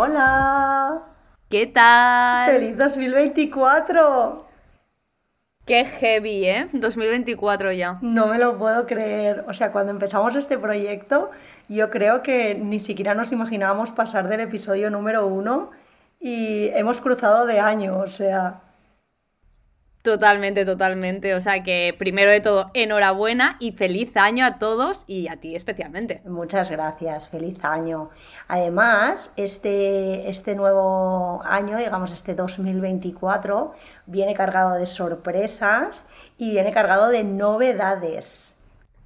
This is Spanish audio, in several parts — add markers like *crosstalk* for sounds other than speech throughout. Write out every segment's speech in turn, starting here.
Hola. ¿Qué tal? ¡Feliz 2024! Qué heavy, ¿eh? 2024 ya. No me lo puedo creer. O sea, cuando empezamos este proyecto, yo creo que ni siquiera nos imaginábamos pasar del episodio número uno y hemos cruzado de año, o sea. Totalmente, totalmente. O sea que primero de todo, enhorabuena y feliz año a todos y a ti especialmente. Muchas gracias, feliz año. Además, este, este nuevo año, digamos este 2024, viene cargado de sorpresas y viene cargado de novedades.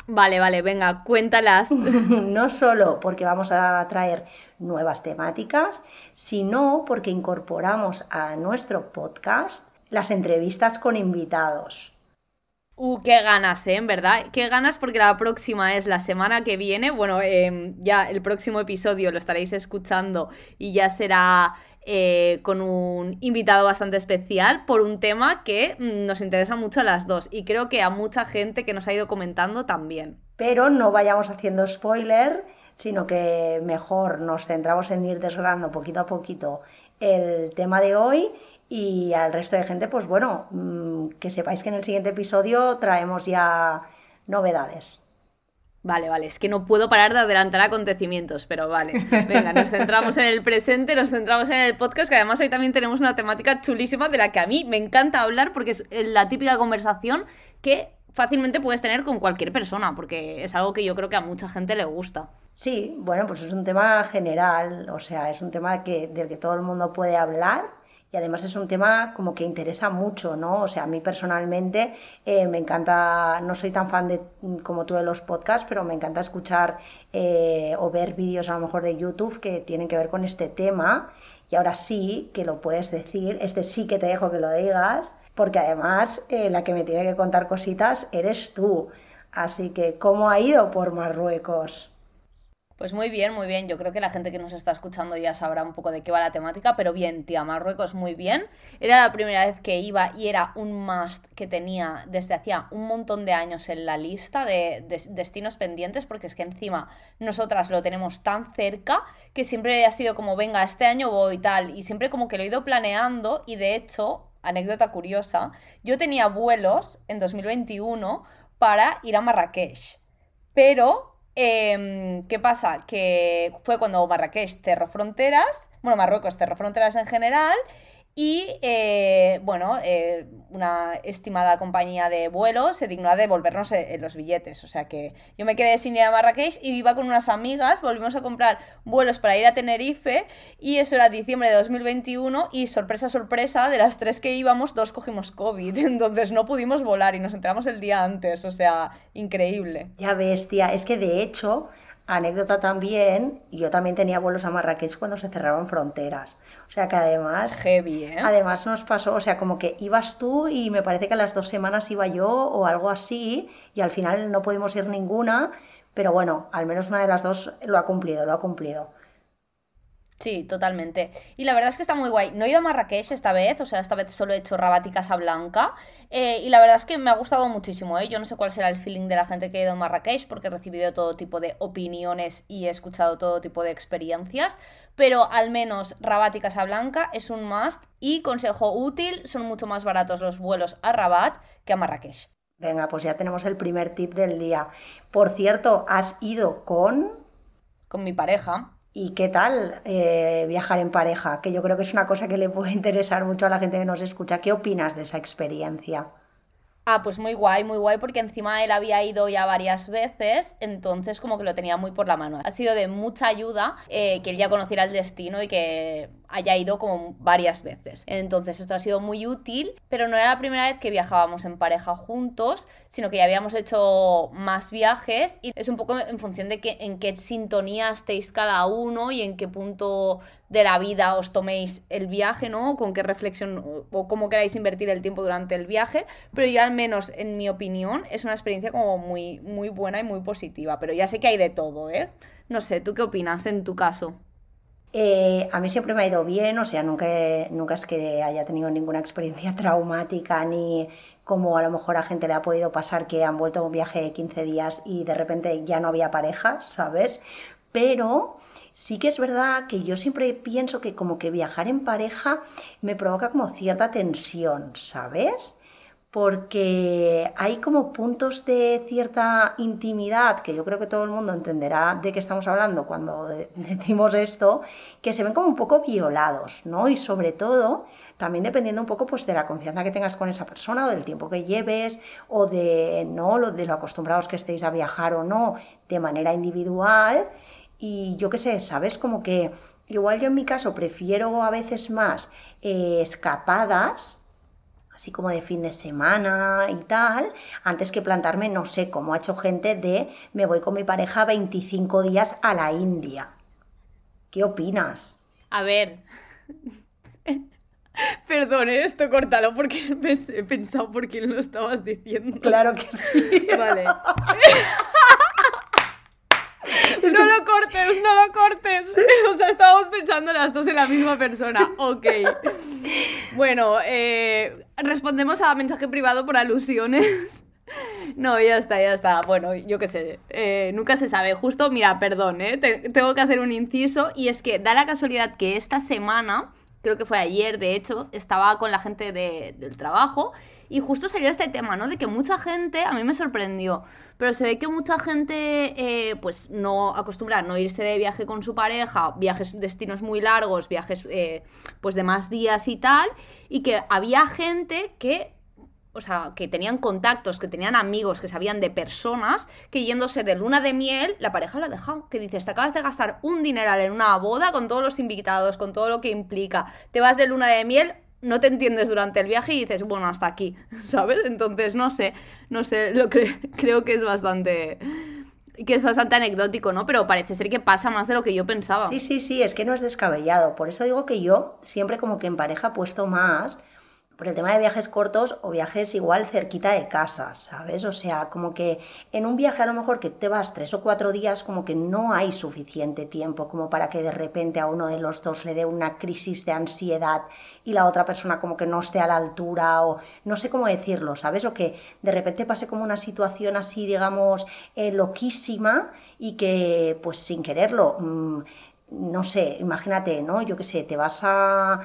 Vale, vale, venga, cuéntalas. *laughs* no solo porque vamos a traer nuevas temáticas, sino porque incorporamos a nuestro podcast las entrevistas con invitados. Uh, qué ganas, ¿eh? En verdad, qué ganas porque la próxima es la semana que viene. Bueno, em, ya el próximo episodio lo estaréis escuchando y ya será eh, con un invitado bastante especial por un tema que mm, nos interesa mucho a las dos y creo que a mucha gente que nos ha ido comentando también. Pero no vayamos haciendo spoiler, sino que mejor nos centramos en ir desgranando poquito a poquito el tema de hoy y al resto de gente, pues bueno, mm, que sepáis que en el siguiente episodio traemos ya novedades. Vale, vale, es que no puedo parar de adelantar acontecimientos, pero vale. Venga, nos centramos en el presente, nos centramos en el podcast, que además hoy también tenemos una temática chulísima de la que a mí me encanta hablar porque es la típica conversación que fácilmente puedes tener con cualquier persona, porque es algo que yo creo que a mucha gente le gusta. Sí, bueno, pues es un tema general, o sea, es un tema que, del que todo el mundo puede hablar y además es un tema como que interesa mucho, ¿no? O sea, a mí personalmente eh, me encanta, no soy tan fan de, como tú de los podcasts, pero me encanta escuchar eh, o ver vídeos a lo mejor de YouTube que tienen que ver con este tema. Y ahora sí que lo puedes decir, este sí que te dejo que lo digas, porque además eh, la que me tiene que contar cositas eres tú. Así que, ¿cómo ha ido por Marruecos? Pues muy bien, muy bien. Yo creo que la gente que nos está escuchando ya sabrá un poco de qué va la temática, pero bien, tía, Marruecos muy bien. Era la primera vez que iba y era un must que tenía desde hacía un montón de años en la lista de, destinos pendientes, porque es que encima nosotras lo tenemos tan cerca que siempre ha sido como, venga, este año voy y tal, y siempre como que lo he ido planeando y de hecho, anécdota curiosa, yo tenía vuelos en 2021 para ir a Marrakech, pero Em, ¿Qué pasa? Que fue cuando Marrakech cerró fronteras, bueno, Marruecos cerró fronteras en general y eh, bueno, eh, una estimada compañía de vuelos se dignó a devolvernos eh, los billetes. O sea que yo me quedé sin ir a Marrakech y iba con unas amigas, volvimos a comprar vuelos para ir a Tenerife y eso era diciembre de 2021 y sorpresa, sorpresa, de las tres que íbamos, dos cogimos COVID. *laughs* Entonces no pudimos volar y nos enteramos el día antes. O sea, increíble. Ya ves, tía, es que de hecho anécdota también, yo también tenía vuelos a Marrakech cuando se cerraron fronteras. O sea que además... Heavy, ¿eh? Además nos pasó, o sea, como que ibas tú y me parece que a las dos semanas iba yo o algo así y al final no pudimos ir ninguna, pero bueno, al menos una de las dos lo ha cumplido, lo ha cumplido. Sí, totalmente. Y la verdad es que está muy guay. No he ido a Marrakech esta vez, o sea, esta vez solo he hecho Rabat y Casablanca. Eh, y la verdad es que me ha gustado muchísimo, ¿eh? Yo no sé cuál será el feeling de la gente que ha ido a Marrakech, porque he recibido todo tipo de opiniones y he escuchado todo tipo de experiencias. Pero al menos Rabat y Casablanca es un must. Y consejo útil, son mucho más baratos los vuelos a Rabat que a Marrakech. Venga, pues ya tenemos el primer tip del día. Por cierto, ¿has ido con...? Con mi pareja. ¿Y qué tal eh, viajar en pareja? Que yo creo que es una cosa que le puede *laughs* interesar mucho a la gente que nos escucha. ¿Qué opinas de esa experiencia? Ah, pues muy guay, muy guay, porque encima él había ido ya varias veces, entonces como que lo tenía muy por la mano. Ha sido de mucha ayuda eh, que él ya conociera el destino y que haya ido como varias veces. Entonces esto ha sido muy útil, pero no era la primera vez que viajábamos en pareja juntos, sino que ya habíamos hecho más viajes y es un poco en función de que, en qué sintonía estéis cada uno y en qué punto de la vida os toméis el viaje, ¿no? Con qué reflexión o cómo queráis invertir el tiempo durante el viaje, pero yo al menos en mi opinión es una experiencia como muy, muy buena y muy positiva, pero ya sé que hay de todo, ¿eh? No sé, ¿tú qué opinas en tu caso? Eh, a mí siempre me ha ido bien, o sea, nunca, nunca es que haya tenido ninguna experiencia *laughs* traumática ni como a lo mejor a gente le ha podido pasar que han vuelto a un viaje de 15 días y de repente ya no había pareja, ¿sabes? pero sí que es verdad que yo siempre pienso que como que viajar en pareja me provoca como cierta tensión, ¿sabes? porque hay como puntos de cierta intimidad, que yo creo que todo el mundo entenderá de qué estamos hablando cuando *laughs* decimos esto, que se ven como un poco violados, ¿no? Y sobre todo, también dependiendo un poco pues, de la confianza que tengas con esa persona o del tiempo que lleves o de, ¿no? lo, de lo acostumbrados que estéis a viajar o no de manera individual. Y yo qué sé, ¿sabes? Como que igual yo en mi caso prefiero a veces más eh, escapadas, así como de fin de semana y tal, antes que plantarme, no sé, como ha hecho gente de me voy con mi pareja 25 días a la India. ¿Qué opinas? A ver. *laughs* Perdón, ¿eh? esto córtalo porque *laughs* he pensado por quién lo estabas diciendo. Claro que sí. *laughs* Vale. No lo cortes, no lo cortes. O sea, estábamos pensando las dos en la misma persona. Ok. Bueno, eh, respondemos a mensaje privado por alusiones. No, ya está, ya está. Bueno, yo qué sé, eh, nunca se sabe. Justo, mira, perdón, ¿eh? tengo que hacer un inciso y es que da la casualidad que esta semana, creo que fue ayer, de hecho, estaba con la gente del trabajo y justo salió este tema, ¿no? De que mucha gente, a mí me sorprendió, pero se ve que mucha gente, eh, pues no acostumbra a no irse de viaje con su pareja, viajes, destinos muy largos, viajes, eh, pues de más días y tal, y que había gente que o sea, que tenían contactos, que tenían amigos, que sabían de personas, que yéndose de luna de miel, la pareja la ha dejado. Que dices, te acabas de gastar un dineral en una boda con todos los invitados, con todo lo que implica. Te vas de luna de miel, no te entiendes durante el viaje y dices, bueno, hasta aquí, *laughs* ¿sabes? Entonces, no sé, no sé, lo *laughs* creo que es bastante que es bastante anecdótico, ¿no? Pero parece ser que pasa más de lo que yo pensaba. Sí, sí, sí, es que no es descabellado. Por eso digo que yo siempre como que en pareja puesto más por el tema de viajes cortos o viajes igual cerquita de casa, ¿sabes? O sea, como que en un viaje a lo mejor que te vas tres o cuatro días, como que no hay suficiente tiempo como para que de repente a uno de los dos le dé una crisis de ansiedad y la otra persona como que no esté a la altura o no sé cómo decirlo, ¿sabes? O que de repente pase como una situación así, digamos, eh, loquísima y que pues sin quererlo... Mm, no sé, imagínate, ¿no? Yo qué sé, te vas a,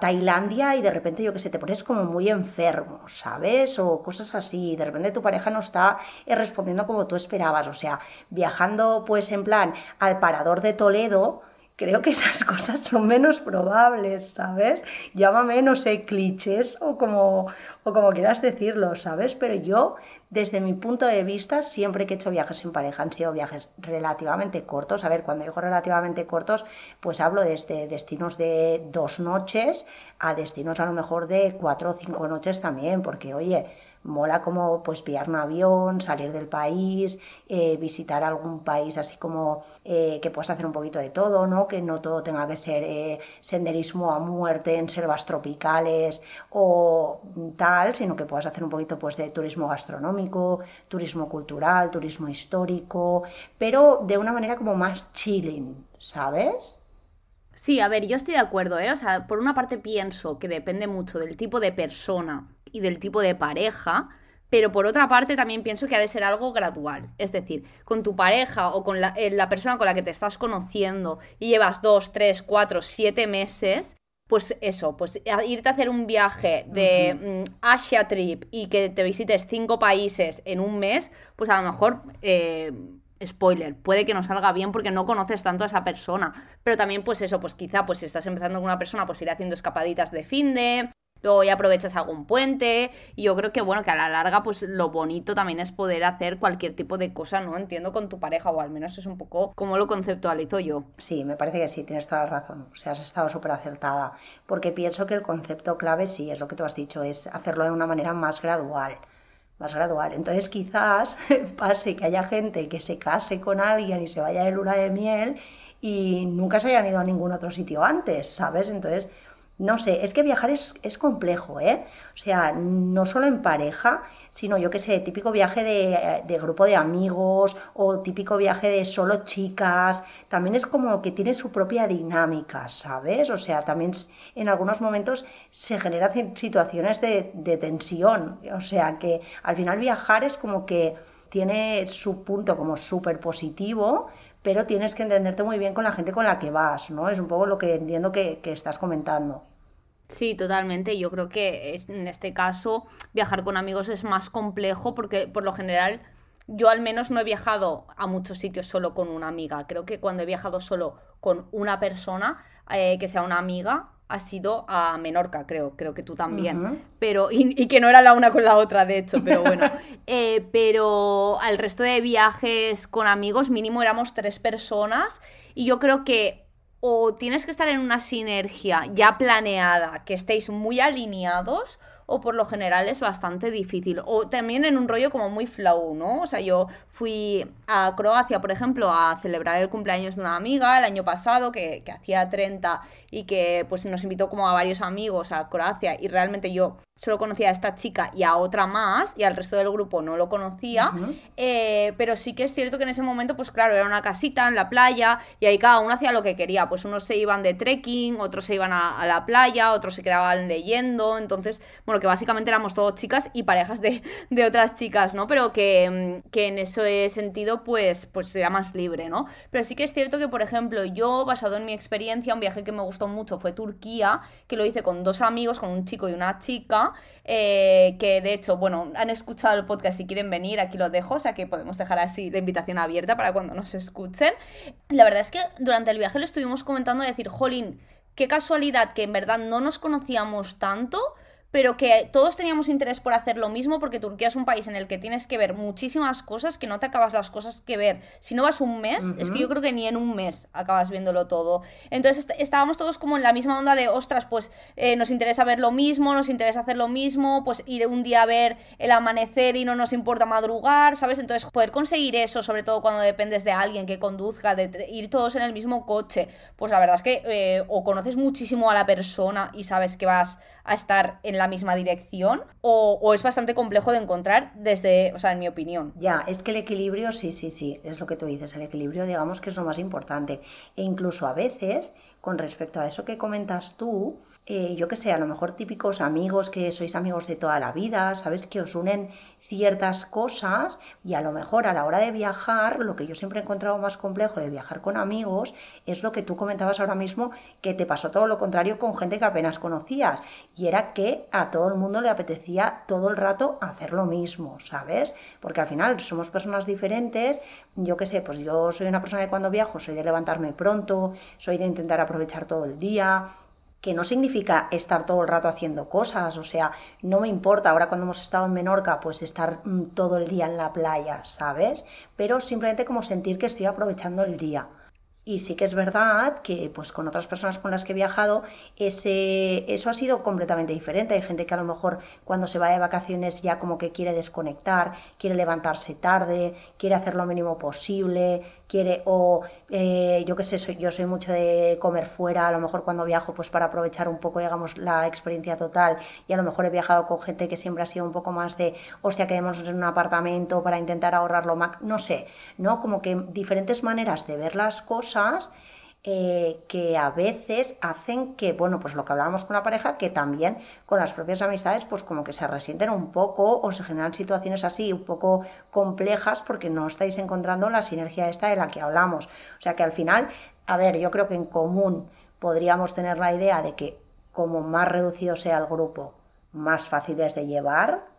Tailandia y de repente, yo qué sé, te pones como muy enfermo, ¿sabes? O cosas así, de repente tu pareja no está eh, respondiendo como tú esperabas, o sea, viajando pues en plan al parador de Toledo, creo que esas *laughs* cosas son menos probables, ¿sabes? Llámame, no sé, clichés o como, o como quieras decirlo, ¿sabes? Pero yo desde mi punto de vista, siempre que he hecho viajes en pareja han sido viajes relativamente cortos. A ver, cuando digo relativamente cortos, pues hablo desde destinos de dos noches a destinos a lo mejor de cuatro o cinco noches también, porque oye, mola como pues pillar un avión, salir del país, eh, visitar algún país así como eh, que puedas hacer un poquito de todo, ¿no? Que no todo tenga que ser eh, senderismo a muerte en selvas tropicales o tal, sino que puedas hacer un poquito pues de turismo gastronómico, turismo cultural, turismo histórico, pero de una manera como más chilling, ¿sabes? Sí, a ver, yo estoy de acuerdo, ¿eh? O sea, por una parte pienso que depende mucho del tipo de persona y del tipo de pareja, pero por otra parte también pienso que ha de ser algo gradual. Es decir, con tu pareja o con la, eh, persona con la que te estás conociendo y llevas dos, tres, cuatro, siete meses, pues eso, pues irte a hacer un viaje de mm, Asia Trip y que te visites cinco países en un mes, pues a lo mejor... Eh, spoiler, puede que no salga bien porque no conoces tanto a esa persona. Pero también, pues eso, pues quizá, pues si estás empezando con una persona, pues ir haciendo escapaditas de fin de, luego ya aprovechas algún puente y yo creo que bueno, que a la larga pues lo bonito también es poder hacer cualquier tipo de cosa, ¿no? Entiendo con tu pareja o al menos es un poco como lo conceptualizo yo. Sí, me parece que sí, tienes toda la razón, o sea, has estado súper acertada, porque pienso que el concepto clave sí, es lo que tú has dicho, es hacerlo de una manera más gradual más gradual. Entonces quizás *laughs* pase que haya gente que se case con alguien y se vaya de luna de miel y nunca se hayan ido a ningún otro sitio antes, ¿sabes? Entonces no sé, es que viajar es, complejo, ¿eh? O sea, no solo en pareja, sino yo qué sé, típico viaje de, grupo de amigos o típico viaje de solo chicas, también es como que tiene su propia dinámica, ¿sabes? O sea, también en algunos momentos se generan situaciones de, de tensión, o sea, que al final viajar es como que tiene su punto como súper positivo, pero tienes que entenderte muy bien con la gente con la que vas, ¿no? Es un poco lo que entiendo que, estás comentando. Sí, totalmente. Yo creo que en este caso viajar con amigos es más complejo porque por lo general yo al menos no he viajado a muchos sitios solo con una amiga. Creo que cuando he viajado solo con una persona, eh, que sea una amiga, ha sido a Menorca, creo, creo que tú también. Pero, y, que no era la una con la otra, de hecho, pero bueno. *laughs* Eh, pero al resto de viajes con amigos, mínimo éramos tres personas. Y yo creo que o tienes que estar en una sinergia ya planeada, que estéis muy alineados, o por lo general es bastante difícil. O también en un rollo como muy flow, ¿no? O sea, yo fui a Croacia, por ejemplo, a celebrar el cumpleaños de una amiga el año pasado, que, que hacía 30 y que pues nos invitó como a varios amigos a Croacia y realmente yo solo conocía a esta chica y a otra más, y al resto del grupo no lo conocía, eh, pero sí que es cierto que en ese momento, pues claro, era una casita en la playa, y ahí cada uno hacía lo que quería, pues unos se iban de trekking, otros se iban a, la playa, otros se quedaban leyendo, entonces, bueno, que básicamente éramos todos chicas y parejas de, *laughs* otras chicas, ¿no? Pero que, que, en ese sentido, pues, pues era más libre, ¿no? Pero sí que es cierto que, por ejemplo, yo, basado en mi experiencia, un viaje que me gustó mucho fue Turquía, que lo hice con dos amigos, con un chico y una chica, eh, que de hecho, bueno, han escuchado el podcast y quieren venir, aquí lo dejo, o sea que podemos dejar así la invitación abierta para cuando nos escuchen. La verdad es que durante el viaje lo estuvimos comentando de decir, jolín, qué casualidad que en verdad no nos conocíamos tanto pero que todos teníamos interés por hacer lo mismo porque Turquía es un país en el que tienes que ver muchísimas cosas, que no te acabas las cosas que ver. Si no vas un mes, es que yo creo que ni en un mes acabas viéndolo todo. Entonces estábamos todos como en la misma onda de, ostras, pues eh, nos interesa ver lo mismo, nos interesa hacer lo mismo, pues ir un día a ver el amanecer y no nos importa madrugar, ¿sabes? Entonces poder conseguir eso, sobre todo cuando dependes de alguien que conduzca, de ir todos en el mismo coche, pues la verdad es que eh, o conoces muchísimo a la persona y sabes que vas a estar en la misma dirección o, es bastante complejo de encontrar desde, o sea, en mi opinión. Ya, es que el equilibrio, sí, sí, sí, es lo que tú dices, el equilibrio digamos que es lo más importante. E incluso a veces, con respecto a eso que comentas tú, eh, yo que sé, a lo mejor típicos amigos que sois amigos de toda la vida, sabes que os unen ciertas cosas y a lo mejor a la hora de viajar, lo que yo siempre he encontrado más complejo de viajar con amigos es lo que tú comentabas ahora mismo, que te pasó todo lo contrario con gente que apenas conocías y era que a todo el mundo le apetecía todo el rato hacer lo mismo, ¿sabes? Porque al final somos personas diferentes, yo que sé, pues yo soy una persona que cuando viajo soy de levantarme pronto, soy de intentar aprovechar todo el día, que no significa estar todo el rato haciendo cosas, o sea, no me importa, ahora cuando hemos estado en Menorca, pues estar mm, todo el día en la playa, ¿sabes? Pero simplemente como sentir que estoy aprovechando el día. Y sí que es verdad que pues con otras personas con las que he viajado ese, eso ha sido completamente diferente. Hay gente que a lo mejor cuando se va de vacaciones ya como que quiere desconectar, quiere levantarse tarde, quiere hacer lo mínimo posible, quiere, o eh, yo qué sé, soy, yo soy mucho de comer fuera, a lo mejor cuando viajo, pues para aprovechar un poco, digamos, la experiencia total, y a lo mejor he viajado con gente que siempre ha sido un poco más de, hostia, quedémonos en un apartamento para intentar ahorrarlo más, no sé, ¿no? Como que diferentes maneras de ver las cosas eh, que a veces hacen que, bueno, pues lo que hablábamos con la pareja, que también con las propias amistades, pues como que se resienten un poco o se generan situaciones así un poco complejas porque no estáis encontrando la sinergia esta de la que hablamos. O sea que al final, a ver, yo creo que en común podríamos tener la idea de que como más reducido sea el grupo, más fácil es de llevar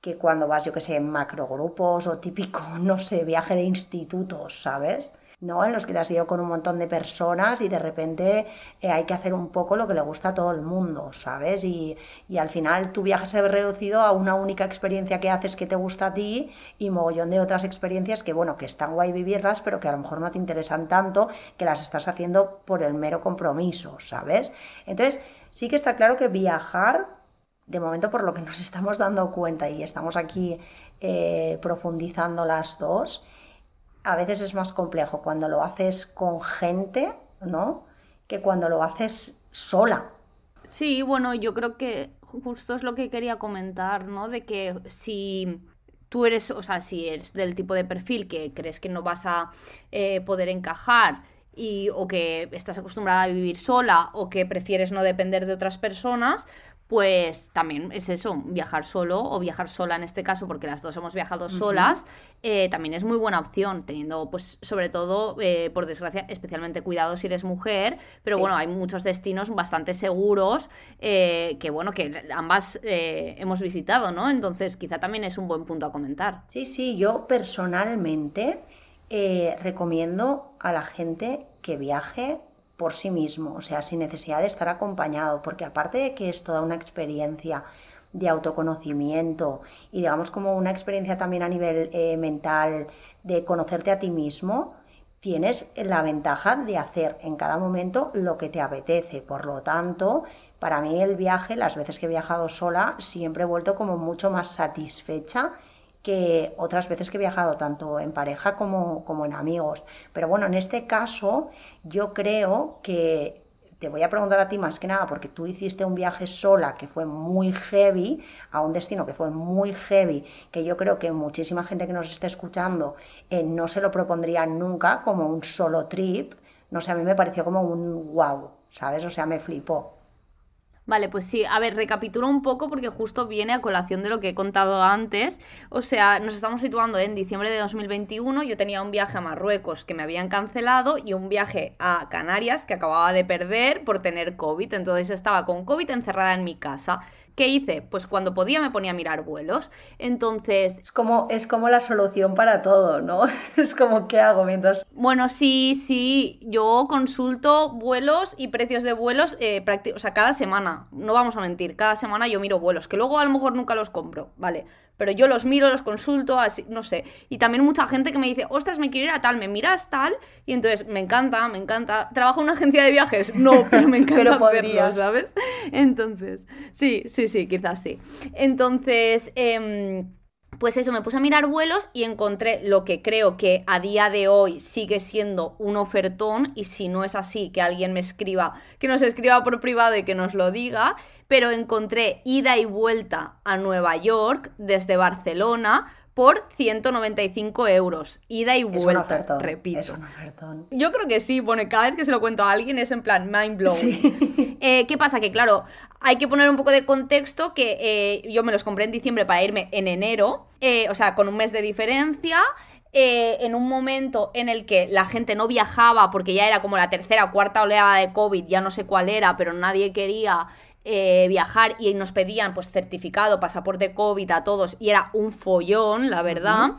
que cuando vas, yo que sé, en macrogrupos o típico, *laughs* no sé, viaje de institutos, ¿sabes? ¿No? En los que te has ido con un montón de personas y de repente eh, hay que hacer un poco lo que le gusta a todo el mundo, ¿sabes? Y, al final tu viaje se ve reducido a una única experiencia que haces que te gusta a ti y mogollón de otras experiencias que, bueno, que están guay vivirlas, pero que a lo mejor no te interesan tanto, que las estás haciendo por el mero compromiso, ¿sabes? Entonces, sí que está claro que viajar, de momento por lo que *laughs* nos estamos dando cuenta y estamos aquí eh, profundizando las dos, a veces es más complejo cuando lo haces con gente, ¿no? Que cuando lo haces sola. Sí, bueno, yo creo que justo es lo que quería comentar, ¿no? De que si tú eres, o sea, si eres del tipo de perfil que crees que no vas a eh, poder encajar y, o que estás acostumbrada a vivir sola o que prefieres no depender de otras personas, pues también es eso, viajar solo o viajar sola en este caso, porque las dos hemos viajado solas, eh, también es muy buena opción, teniendo pues sobre todo, eh, por desgracia, especialmente cuidado si eres mujer, pero bueno, hay muchos destinos bastante seguros eh, que bueno, que ambas hemos visitado, ¿no? Entonces quizá también es un buen punto a comentar. Sí, sí, yo personalmente recomiendo a la gente que viaje por sí mismo, o sea, sin necesidad de estar acompañado, porque aparte de que es toda una experiencia de autoconocimiento y digamos como una experiencia también a nivel eh, mental de conocerte a ti mismo, tienes la ventaja de hacer en cada momento lo que te apetece. Por lo tanto, para mí el viaje, las veces que he viajado sola, siempre he vuelto como mucho más satisfecha que otras veces que he viajado tanto en pareja como, como en amigos. Pero bueno, en este caso yo creo que te voy a preguntar a ti más que nada porque tú hiciste un viaje sola que fue muy heavy, a un destino que fue muy heavy, que yo creo que muchísima gente que nos esté escuchando eh, no se lo propondría nunca como un solo trip. No sé, a mí me pareció como un wow, ¿sabes? O sea, me flipó. Vale, pues sí, a ver, recapitulo un poco porque justo viene a colación de lo que he contado antes. O sea, nos estamos situando en diciembre de 2021, yo tenía un viaje a Marruecos que me habían cancelado y un viaje a Canarias que acababa de perder por tener COVID, entonces estaba con COVID encerrada en mi casa. ¿Qué hice? Pues cuando podía me ponía a mirar vuelos. Entonces. Es como, es como la solución para todo, ¿no? *laughs* es como, ¿qué hago mientras.? Bueno, sí, sí. Yo consulto vuelos y precios de vuelos, eh, o sea, cada semana. No vamos a mentir, cada semana yo miro vuelos, que luego a lo mejor nunca los compro, ¿vale? Pero yo los miro, los consulto, así, no sé. Y también mucha gente que me dice, ostras, me quiero ir a tal, me miras tal, y entonces me encanta, me encanta. ¿Trabajo en una agencia de viajes? No, *laughs* pero me encanta hacerlo, ¿sabes? Entonces, sí, sí, sí, quizás sí. Entonces, eh, pues eso, me puse a mirar vuelos y encontré lo que creo que a día de hoy sigue siendo un ofertón y si no es así, que alguien me escriba, que nos escriba por privado y que nos lo diga, pero encontré ida y vuelta a Nueva York desde Barcelona por 195 euros. Ida y vuelta, repito. Es un. Yo creo que sí, bueno, cada vez que se lo cuento a alguien es en plan mind blowing. *laughs* Eh, ¿Qué pasa? Que claro, hay que poner un poco de contexto que eh, yo me los compré en diciembre para irme en enero, eh, o sea, con un mes de diferencia. en un momento en el que la gente no viajaba porque ya era como la tercera o cuarta oleada de COVID, ya no sé cuál era, pero nadie quería eh, viajar y nos pedían pues certificado, pasaporte COVID a todos y era un follón, la verdad.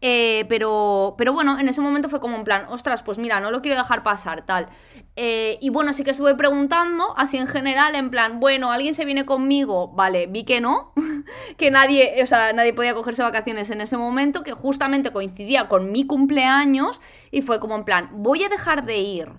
Eh, pero, pero bueno, en ese momento fue como en plan, ostras, pues mira, no lo quiero dejar pasar, tal. Eh, y bueno, sí que estuve preguntando, así en general, en plan, bueno, ¿alguien se viene conmigo? Vale, vi que no, *laughs* que nadie, o sea, nadie podía cogerse vacaciones en ese momento, que justamente coincidía con mi cumpleaños y fue como en plan, voy a dejar de ir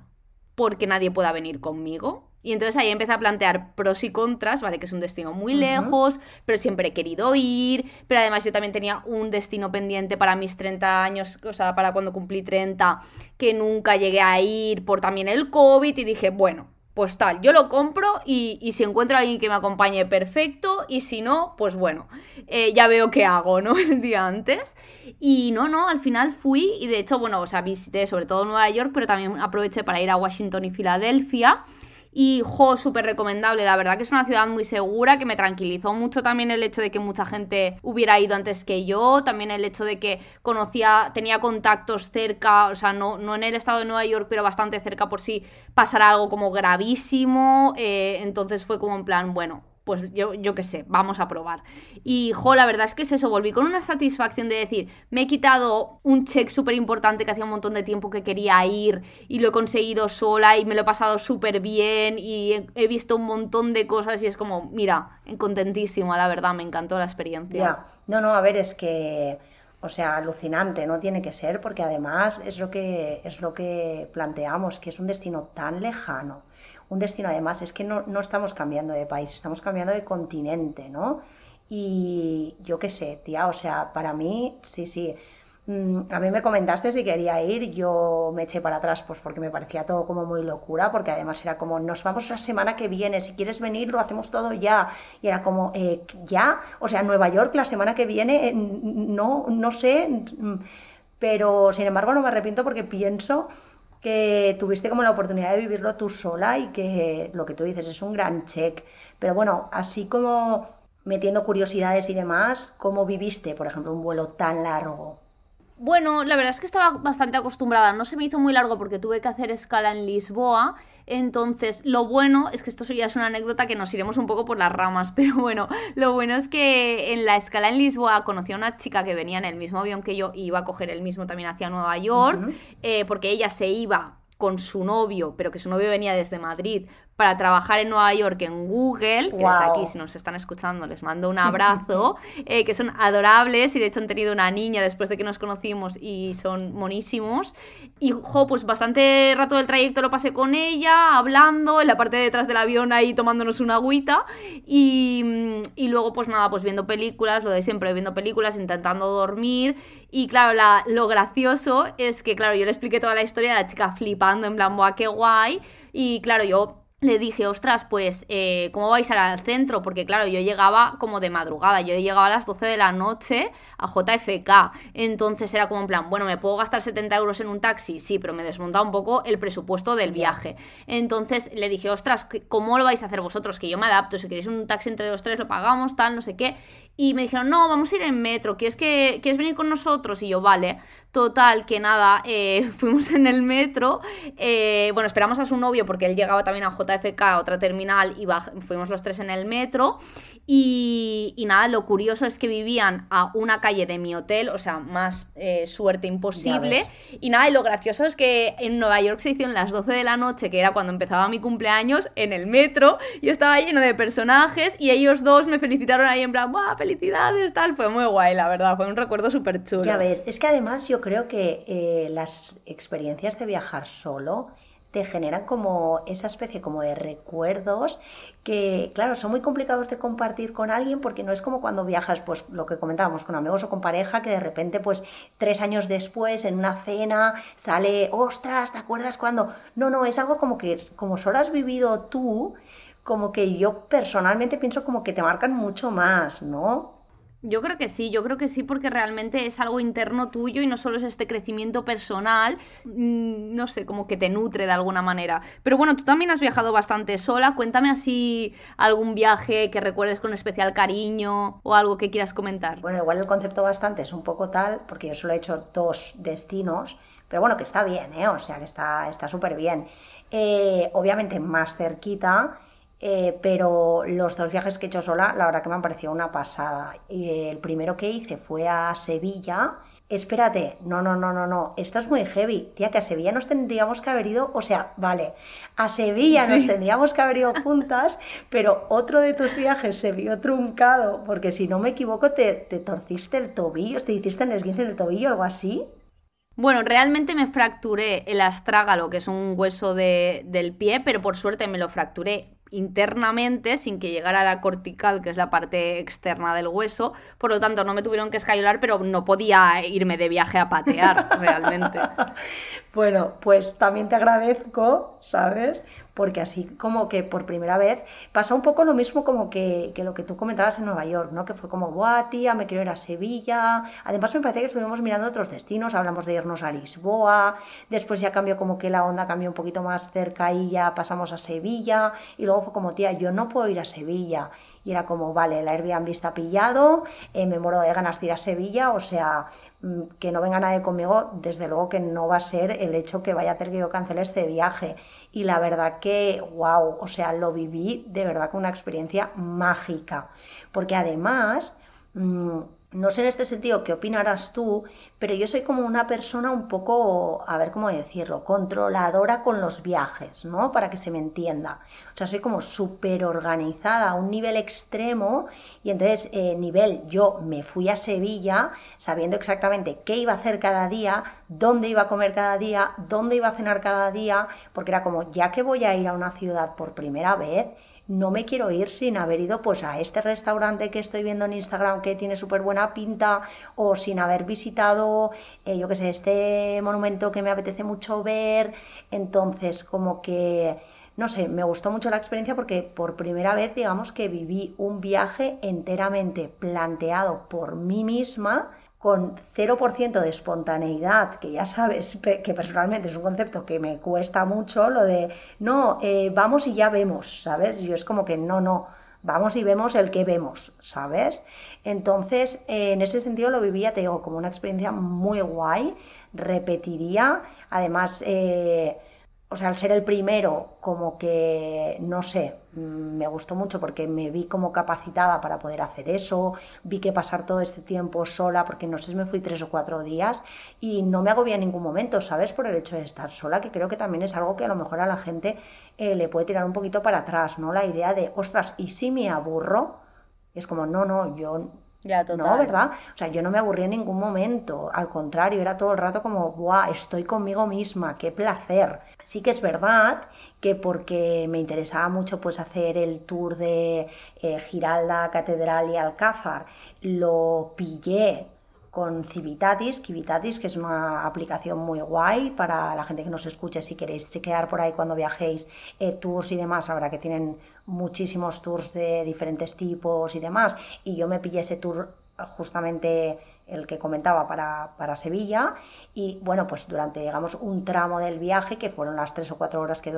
porque nadie pueda venir conmigo. Y entonces ahí empecé a plantear pros y contras, ¿vale? Que es un destino muy lejos, pero siempre he querido ir, pero además yo también tenía un destino pendiente para mis 30 años, o sea, para cuando cumplí 30, que nunca llegué a ir por también el COVID y dije, bueno, pues tal, yo lo compro y, si encuentro a alguien que me acompañe, perfecto, y si no, pues bueno, eh, ya veo qué hago, ¿no? *laughs* El día antes. Y no, no, al final fui y de hecho, bueno, o sea, visité sobre todo Nueva York, pero también aproveché para ir a Washington y Filadelfia. Y, jo, súper recomendable. La verdad que es una ciudad muy segura, que me tranquilizó mucho también el hecho de que mucha gente hubiera ido antes que yo. También el hecho de que conocía, tenía contactos cerca, o sea, no, no en el estado de Nueva York, pero bastante cerca por si pasara algo como gravísimo. Eh, entonces fue como en plan, bueno, pues yo, yo qué sé, vamos a probar. Y, jo, la verdad es que es eso, volví con una satisfacción de decir, me he quitado un check súper importante que hacía un montón de tiempo que quería ir y lo he conseguido sola y me lo he pasado súper bien y he, visto un montón de cosas y es como, mira, contentísima, la verdad, me encantó la experiencia. No, no, a ver, es que... O sea, alucinante, no tiene que ser, porque además es lo que, es lo que planteamos, que es un destino tan lejano, un destino además, es que no, no estamos cambiando de país, estamos cambiando de continente, ¿no? Y yo qué sé, tía, o sea, para mí, sí, sí. Mm, a mí me comentaste si quería ir, yo me eché para atrás pues porque me parecía todo como muy locura, porque además era como, nos vamos la semana que viene, si quieres venir lo hacemos todo ya. Y era como, eh, ya, o sea, Nueva York la semana que viene, eh, no, no sé, mm, pero sin embargo no me arrepiento porque pienso que tuviste como la oportunidad de vivirlo tú sola y que lo que tú dices es un gran check. Pero bueno, así como metiendo curiosidades y demás, ¿cómo viviste, por ejemplo, un vuelo tan largo? Bueno, la verdad es que estaba bastante acostumbrada. No se me hizo muy largo porque tuve que hacer escala en Lisboa. Entonces, lo bueno es que esto ya es una anécdota que nos iremos un poco por las ramas. *laughs* Pero bueno, lo bueno es que en la escala en Lisboa conocí a una chica que venía en el mismo avión que yo y iba a coger el mismo también hacia Nueva York. Eh, porque ella se iba con su novio, pero que su novio venía desde Madrid para trabajar en Nueva York en Google, que aquí si nos están escuchando les mando un abrazo, *laughs* eh, que son adorables y de hecho han tenido una niña después de que nos conocimos y son monísimos. Y jo, pues bastante rato del trayecto lo pasé con ella, hablando, en la parte de detrás del avión ahí tomándonos una agüita y, y luego pues nada, pues viendo películas, lo de siempre, viendo películas, intentando dormir y claro, la, lo gracioso es que, claro, yo le expliqué toda la historia a la chica flipando, en plan, ¡buah, qué guay! Y claro, yo le dije, ostras, pues, eh, ¿cómo vais al centro? Porque claro, yo llegaba como de madrugada, yo llegaba a las 12 de la noche a JFK, entonces era como en plan, bueno, ¿me puedo gastar 70 euros en un taxi? Sí, pero me desmonta un poco el presupuesto del viaje. Entonces le dije, ostras, ¿cómo lo vais a hacer vosotros? Que yo me adapto, si queréis un taxi entre los tres lo pagamos, tal, no sé qué. Y me dijeron, no, vamos a ir en metro, ¿quieres, que, ¿quieres venir con nosotros? Y yo, vale. Total, que nada, eh, *laughs* fuimos en el metro, eh, bueno, esperamos a su novio porque él llegaba también a JFK, a otra terminal, y fuimos los tres en el metro. Y, nada, lo curioso es que vivían a una calle de mi hotel, o sea, más eh, suerte imposible. Y nada, y lo gracioso es que en Nueva York se hicieron las 12 de la noche, que era cuando empezaba mi cumpleaños, en el metro. Yo estaba lleno de personajes y ellos dos me felicitaron ahí en plan, ¡buah, felicidades! Tal, fue muy guay, la verdad, fue un recuerdo súper chulo. Ya ves, es que además yo creo que eh, las experiencias de viajar solo te generan como esa especie como de recuerdos que, claro, son muy complicados de compartir con alguien porque no es como cuando viajas, pues lo que comentábamos, con amigos o con pareja, que de repente, pues tres años después, en una cena, sale, ostras, ¿te acuerdas cuando? No, no, es algo como que, como solo has vivido tú, como que yo personalmente pienso como que te marcan mucho más, ¿no? Yo creo que sí, yo creo que sí, porque realmente es algo interno tuyo y no solo es este crecimiento personal, mm, no sé, como que te nutre de alguna manera. Pero bueno, tú también has viajado bastante sola, cuéntame así algún viaje que recuerdes con especial cariño o algo que quieras comentar. Bueno, igual el concepto bastante es un poco tal, porque yo solo he hecho dos destinos, pero bueno, que está bien, ¿eh? O sea, que está súper bien. Eh, obviamente más cerquita eh, pero los dos viajes que he hecho sola, la verdad que me han parecido una pasada. Y el primero que hice fue a Sevilla. Espérate, no, no, no, no, no, esto es muy heavy. Tía, que a Sevilla nos tendríamos que haber ido, o sea, vale, a Sevilla nos tendríamos que haber ido juntas, pero otro de tus viajes se vio truncado, porque si no me equivoco, te, te torciste el tobillo, te hiciste el esguince del tobillo, algo así. Bueno, realmente me fracturé el astrágalo, que es un hueso del pie, pero por suerte me lo fracturé internamente sin que llegara a la cortical, que es la parte externa del hueso. Por lo tanto, no me tuvieron que escayolar, pero no podía irme de viaje a patear realmente. *laughs* Bueno, pues también te agradezco, ¿sabes? Porque así como que por primera vez pasa un poco lo mismo como que, lo que tú comentabas en Nueva York, ¿no? Que fue como, buah, tía, me quiero ir a Sevilla. Además me parece que estuvimos mirando otros destinos, hablamos de irnos a Lisboa, después ya cambió como que la onda cambió un poquito más cerca y ya pasamos a Sevilla, y luego fue como, tía, yo no puedo ir a Sevilla. Y era como, vale, el Airbnb está pillado, eh, me muero de ganas de ir a Sevilla, o sea, mm, que no venga nadie conmigo, desde luego que no va a ser el hecho que vaya a hacer que yo cancele este viaje y la verdad que, wow, o sea, lo viví de verdad con una experiencia mágica, porque además... Mm, no sé en este sentido qué opinarás tú, pero yo soy como una persona un poco, a ver cómo decirlo, controladora con los viajes, ¿no? Para que se me entienda. O sea, soy como súper organizada a un nivel extremo y entonces, eh, nivel, yo me fui a Sevilla sabiendo exactamente qué iba a hacer cada día, dónde iba a comer cada día, dónde iba a cenar cada día, porque era como, ya que voy a ir a una ciudad por primera vez, no me quiero ir sin haber ido pues a este restaurante que estoy viendo en Instagram que tiene súper buena pinta o sin haber visitado, eh, yo qué sé, este monumento que me apetece mucho ver. Entonces, como que, no sé, me gustó mucho la experiencia porque por primera vez, digamos que viví un viaje enteramente planteado por mí misma con 0% de espontaneidad, que ya sabes que personalmente es un concepto que me cuesta mucho, lo de, no, eh, vamos y ya vemos, ¿sabes? Yo es como que no, no, vamos y vemos el que vemos, ¿sabes? Entonces, en ese sentido lo vivía, te digo, como una experiencia muy guay, repetiría, además... Eh, o sea, al ser el primero, como que, no sé, mm, me gustó mucho porque me vi como capacitada para poder hacer eso, vi que pasar todo este tiempo sola, porque no sé si me fui tres o cuatro días y no me agobié en ningún momento, ¿sabes? Por el hecho de estar sola, que creo que también es algo que a lo mejor a la gente eh, le puede tirar un poquito para atrás, ¿no? La idea de, ostras, ¿y si me aburro? Es como, no, no, yo ya, total. No, ¿verdad? O sea, yo no me aburrí en ningún momento. Al contrario, era todo el rato como, ¡buah! Estoy conmigo misma, qué placer. Sí que es verdad que porque me interesaba mucho pues hacer el tour de eh, Giralda, Catedral y Alcázar, lo pillé con Civitatis, Civitatis, que es una aplicación muy guay para la gente que nos escuche, si queréis chequear por ahí cuando viajéis, eh, tours y demás, ahora que tienen muchísimos tours de diferentes tipos y demás, y yo me pillé ese tour justamente el que comentaba para, para, Sevilla. Y bueno pues durante digamos un tramo del viaje que fueron las tres o cuatro horas que,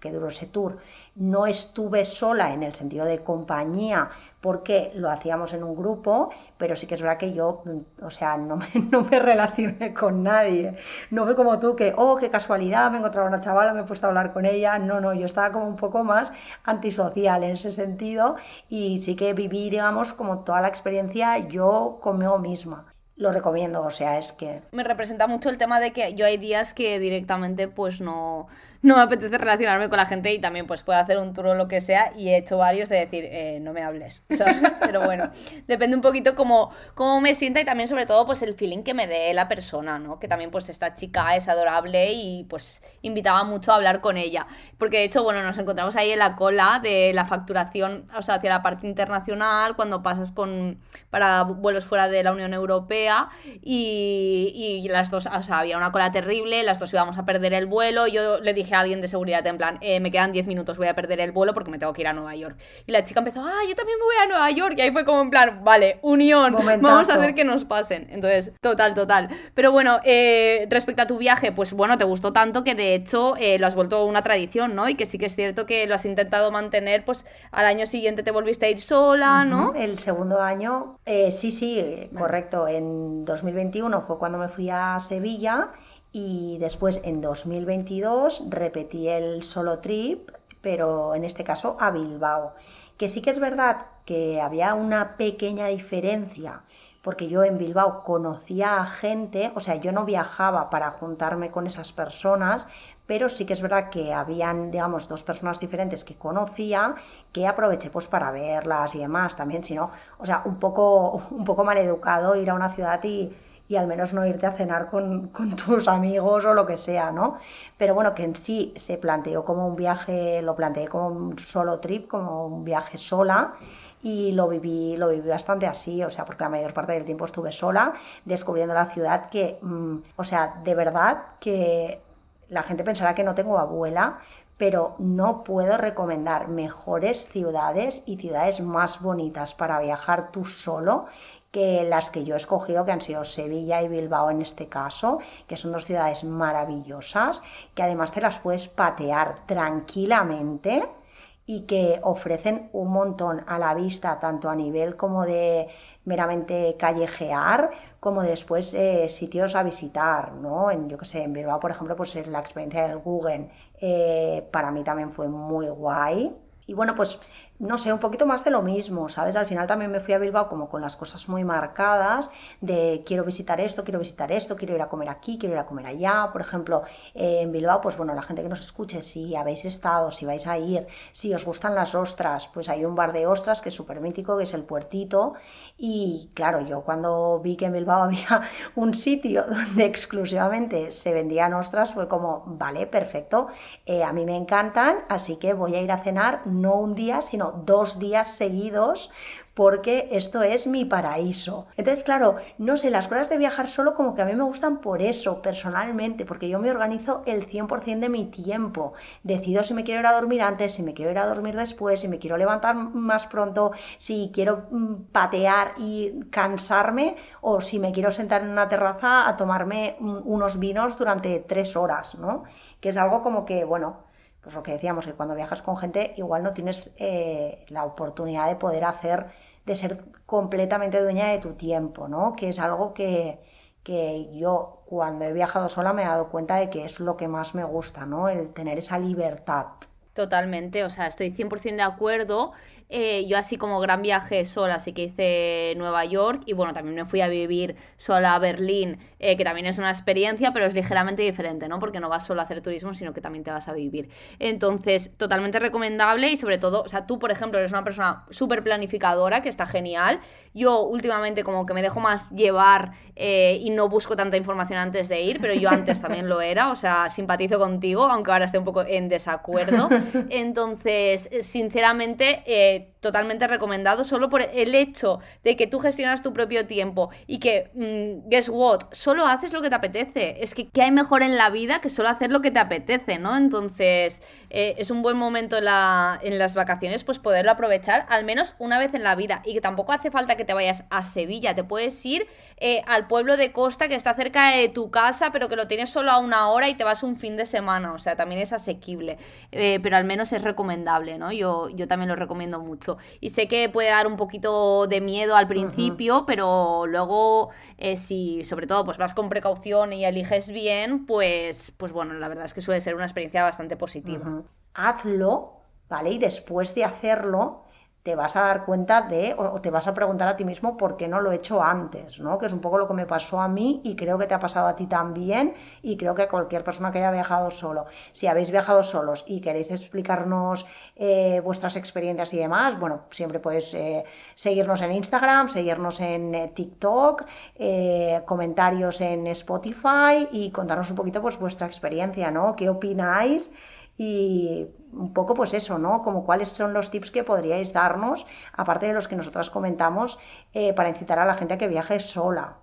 que duró ese tour no estuve sola en el sentido de compañía porque lo hacíamos en un grupo, pero sí que es verdad que yo, mm, o sea, no me, *laughs* no me relacioné con nadie. No fue como tú que, oh, qué casualidad, me he encontrado una chavala, me he puesto a hablar con ella. No, no, yo estaba como un poco más antisocial en ese sentido y sí que viví, digamos, como toda la experiencia yo conmigo misma lo recomiendo, o sea, es que... Me representa mucho el tema de que yo hay días que directamente pues no, no me apetece relacionarme con la gente y también pues puedo hacer un tour o lo que sea y he hecho varios de decir, eh, no me hables. *laughs* Pero bueno, depende un poquito cómo, cómo me sienta y también sobre todo pues el feeling que me dé la persona, ¿no? Que también pues esta chica es adorable y pues invitaba mucho a hablar con ella. Porque de hecho, bueno, nos encontramos ahí en la cola de la facturación, o sea, hacia la parte internacional, cuando pasas con para vuelos fuera de la Unión Europea y, y las dos, o sea, había una cola terrible, las dos íbamos a perder el vuelo, yo le dije a alguien de seguridad en plan, eh, me quedan 10 minutos, voy a perder el vuelo porque me tengo que ir a Nueva York. Y la chica empezó, ah, yo también me voy a Nueva York. Y ahí fue como en plan, vale, unión, vamos a hacer que nos pasen. Entonces, total, total. Pero bueno, eh, respecto a tu viaje, pues bueno, te gustó tanto que de hecho eh, lo has vuelto una tradición, ¿no? Y que sí que es cierto que lo has intentado mantener, pues al año siguiente te volviste a ir sola, ¿no? El segundo año, sí, sí, correcto. En 2021 fue cuando me fui a Sevilla y después en 2022 repetí el solo trip, pero en este caso a Bilbao. Que sí que es verdad que había una pequeña diferencia, porque yo en Bilbao conocía a gente, o sea, yo no viajaba para juntarme con esas personas, pero sí que es verdad que habían, digamos, dos personas diferentes que conocía, que aproveché pues para verlas y demás también, sino, o sea, un poco, *laughs* un poco mal educado ir a una ciudad y y al menos no irte a cenar con, tus amigos o lo que sea, ¿no? Pero bueno, que en sí se planteó como un viaje, lo planteé como un solo trip, como un viaje sola y lo viví, lo viví bastante así, o sea, porque la mayor parte del tiempo estuve sola, descubriendo la ciudad que, mm, o sea, de verdad que la gente pensará que no tengo abuela, pero no puedo recomendar mejores ciudades y ciudades más bonitas para viajar tú solo que las que yo he escogido, que han sido Sevilla y Bilbao en este caso, que son dos ciudades maravillosas, que además te las puedes patear tranquilamente y que ofrecen un montón a la vista, tanto a nivel como de meramente callejear, como después eh, sitios a visitar, ¿no? En, yo que sé, en Bilbao, por ejemplo, pues la experiencia del Google eh, para mí también fue muy guay. Y bueno, pues no sé, un poquito más de lo mismo, ¿sabes? Al final también me fui a Bilbao como con las cosas muy marcadas de quiero visitar esto, quiero visitar esto, quiero ir a comer aquí, quiero ir a comer allá. Por ejemplo, eh, en Bilbao, pues bueno, la gente que nos escuche, si habéis estado, si vais a ir, si os gustan las ostras, pues hay un bar de ostras que es súper mítico, que es el Puertito. Y claro, yo cuando vi que en Bilbao *laughs* había un sitio donde exclusivamente se vendían ostras, fue como, vale, perfecto, eh, a mí me encantan, así que voy a ir a cenar no un día, sino dos días seguidos porque esto es mi paraíso. Entonces, claro, no sé, las cosas de viajar solo como que a mí me gustan por eso, personalmente, porque yo me organizo el 100% de mi tiempo. Decido si me quiero ir a dormir antes, si me quiero ir a dormir después, si me quiero levantar más pronto, si quiero mm, patear y cansarme o si me quiero sentar en una terraza a tomarme mm, unos vinos durante tres horas, ¿no? Que es algo como que, bueno, pues lo que decíamos, que cuando viajas con gente igual no tienes eh, la oportunidad de poder hacer de ser completamente dueña de tu tiempo, ¿no? Que es algo que, que yo cuando he viajado sola me he dado cuenta de que es lo que más me gusta, ¿no? El tener esa libertad. Totalmente, o sea, estoy 100% de acuerdo eh, yo así como gran viaje sola, así que hice Nueva York y bueno, también me fui a vivir sola a Berlín, eh, que también es una experiencia, pero es ligeramente diferente, ¿no? Porque no vas solo a hacer turismo, sino que también te vas a vivir. Entonces, totalmente recomendable y sobre todo, o sea, tú, por ejemplo, eres una persona súper planificadora, que está genial. Yo últimamente como que me dejo más llevar eh, y no busco tanta información antes de ir, pero yo antes también lo era, o sea, simpatizo contigo, aunque ahora esté un poco en desacuerdo. *laughs* Entonces, sinceramente, totalmente recomendado solo por el hecho de que tú gestionas tu propio tiempo y que, mm, guess what, solo haces lo que te apetece. Es que ¿qué hay mejor en la vida que solo hacer lo que te apetece, ¿no? Entonces, eh, es un buen momento en, la, en las vacaciones, pues poderlo aprovechar al menos una vez en la vida y que tampoco hace falta que te vayas a Sevilla, te puedes ir eh, al pueblo de Costa que está cerca de tu casa, pero que lo tienes solo a una hora y te vas un fin de semana, o sea, también es asequible, eh, pero al menos es recomendable, ¿no? Yo, yo también lo recomiendo mucho. Y sé que puede dar un poquito de miedo al principio, pero luego, eh, si sobre todo pues vas con precaución y eliges bien, pues, pues bueno, la verdad es que suele ser una experiencia bastante positiva. Hazlo, ¿vale? Y después de hacerlo, te vas a dar cuenta de, o te vas a preguntar a ti mismo por qué no lo he hecho antes, ¿no? Que es un poco lo que me pasó a mí y creo que te ha pasado a ti también y creo que a cualquier persona que haya viajado solo. Si habéis viajado solos y queréis explicarnos eh, vuestras experiencias y demás, bueno, siempre podéis eh, seguirnos en Instagram, seguirnos en eh, TikTok, comentarios en Spotify y contarnos un poquito pues vuestra experiencia, ¿no? ¿Qué opináis? Y un poco pues eso, ¿no? Como cuáles son los tips que podríais darnos, aparte de los que nosotras comentamos, eh, para incitar a la gente a que viaje sola.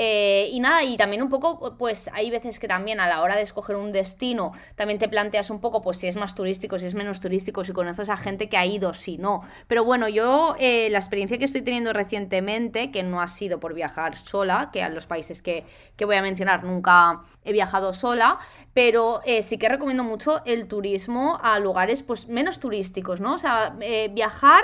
Eh, y nada, y también un poco, pues hay veces que también a la hora de escoger un destino, también te planteas un poco, pues si es más turístico, si es menos turístico, si conoces a gente que ha ido, si no. Pero bueno, yo eh, la experiencia que estoy teniendo recientemente, que no ha sido por viajar sola, que a los países que, voy a mencionar nunca he viajado sola, pero eh, sí que recomiendo mucho el turismo a lugares pues menos turísticos, ¿no? O sea, viajar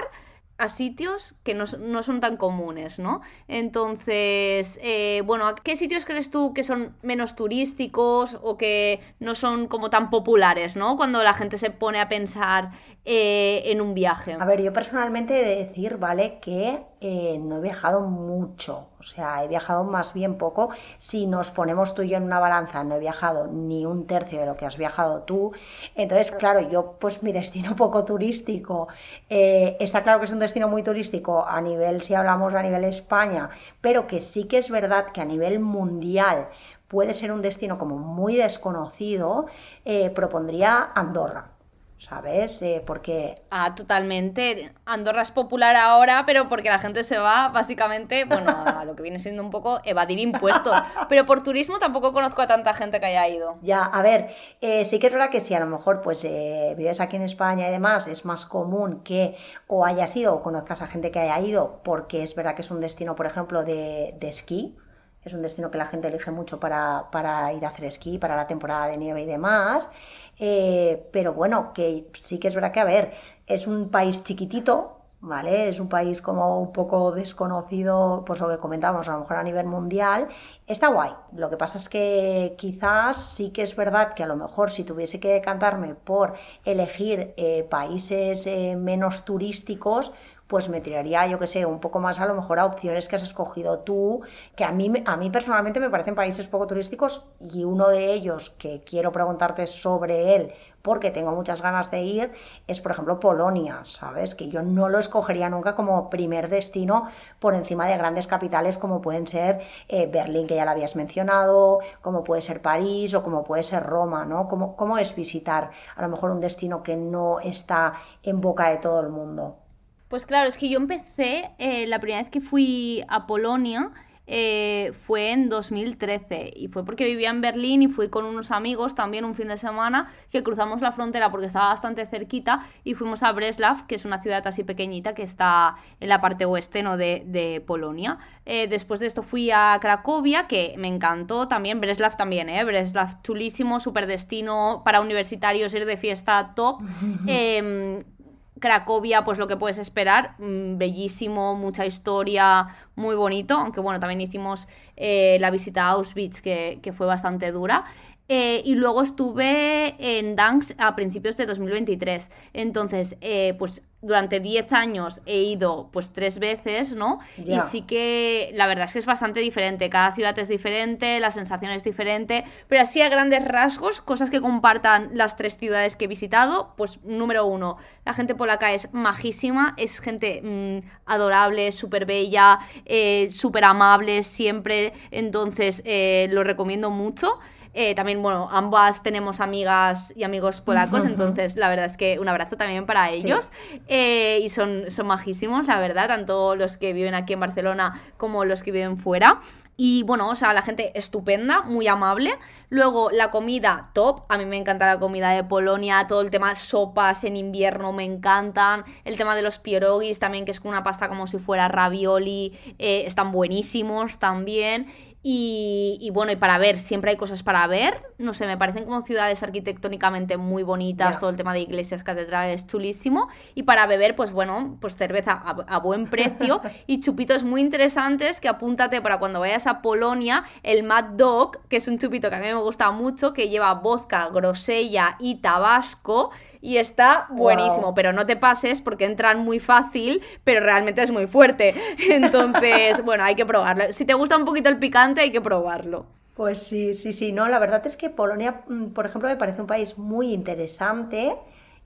a sitios que no, son tan comunes, ¿no? Entonces, eh, bueno, ¿qué sitios crees tú que son menos turísticos o que no son como tan populares, ¿no? Cuando la gente se pone a pensar eh, en un viaje. A ver, yo personalmente he de decir, ¿vale? Que eh, no he viajado mucho, o sea, he viajado más bien poco. Si nos ponemos tú y yo en una balanza, no he viajado ni un tercio de lo que has viajado tú. Entonces, claro, yo, pues mi destino *laughs* poco turístico, eh, está claro que es un destino muy turístico a nivel, si hablamos a nivel España, pero que sí que es verdad que a nivel mundial puede ser un destino como muy desconocido, propondría Andorra. ¿Sabes? Eh, porque... Ah, totalmente. Andorra es popular ahora, pero porque la gente se va básicamente, bueno, a lo que viene siendo un poco evadir impuestos. *laughs* Pero por turismo tampoco conozco a tanta gente que haya ido. Ya, a ver, eh, sí que es verdad que si a lo mejor pues eh, vives aquí en España y demás, es más común que o hayas ido o conozcas a gente que haya ido, porque es verdad que es un destino, por ejemplo, de, de esquí. Es un destino que la gente elige mucho para, para ir a hacer esquí, para la temporada de nieve y demás. Eh, pero bueno, que sí que es verdad que, a ver, es un país chiquitito, ¿vale? Es un país como un poco desconocido, pues lo que comentábamos, a lo mejor a nivel mundial. Está guay. Lo que pasa es que quizás sí que es verdad que a lo mejor si tuviese que cantarme por elegir eh, países eh, menos turísticos, pues me tiraría, yo que sé, un poco más a lo mejor a opciones que has escogido tú, que a mí, a mí personalmente me parecen países poco turísticos y uno de ellos que quiero preguntarte sobre él porque tengo muchas ganas de ir, es por ejemplo Polonia, ¿sabes? Que yo no lo escogería nunca como primer destino por encima de grandes capitales como pueden ser eh, Berlín, que ya lo habías mencionado, como puede ser París o como puede ser Roma, ¿no? ¿Cómo, ¿Cómo es visitar a lo mejor un destino que no está en boca de todo el mundo? Pues claro, es que yo empecé, eh, la primera vez que fui a Polonia, eh, fue en 2013 y fue porque vivía en Berlín y fui con unos amigos también un fin de semana que cruzamos la frontera porque estaba bastante cerquita y fuimos a Breslav, que es una ciudad así pequeñita que está en la parte oeste ¿no? de, Polonia. Eh, después de esto fui a Cracovia, que me encantó también, Breslav también, ¿eh? Breslav chulísimo, super destino para universitarios, ir de fiesta top. *laughs* Cracovia, pues lo que puedes esperar, mm, bellísimo, mucha historia, muy bonito, aunque bueno, también hicimos eh, la visita a Auschwitz que, que fue bastante dura. Eh, y luego estuve en Danks a principios de 2023. Entonces, eh, pues durante 10 años he ido pues tres veces, ¿no? Y sí que la verdad es que es bastante diferente. Cada ciudad es diferente, la sensación es diferente. Pero así a grandes rasgos, cosas que compartan las tres ciudades que he visitado, pues número uno, la gente polaca es majísima, es gente mm, adorable, súper bella, eh, súper amable siempre. Entonces, lo recomiendo mucho. Eh, también, bueno, ambas tenemos amigas y amigos polacos, entonces la verdad es que un abrazo también para ellos. Eh, y son, son majísimos, la verdad, tanto los que viven aquí en Barcelona como los que viven fuera. Y bueno, o sea, la gente estupenda, muy amable. Luego, la comida top. A mí me encanta la comida de Polonia. Todo el tema sopas en invierno me encantan. El tema de los pierogis también, que es con una pasta como si fuera ravioli. Eh, están buenísimos también. Y, bueno, y para ver, siempre hay cosas para ver. No sé, me parecen como ciudades arquitectónicamente muy bonitas, todo el tema de iglesias, catedrales, chulísimo. Y para beber, pues bueno, pues cerveza a, buen *laughs* precio y chupitos muy interesantes que apúntate para cuando vayas a Polonia, el Mad Dog, que es un chupito que a mí me gusta mucho, que lleva vodka, grosella y tabasco y está buenísimo, pero no te pases porque entran muy fácil, pero realmente es muy fuerte. *laughs* Entonces, bueno, hay que probarlo. Si te gusta un poquito el picante, hay que probarlo. Pues sí, sí, sí, no, la verdad es que Polonia, mm, por ejemplo, me parece un país muy interesante.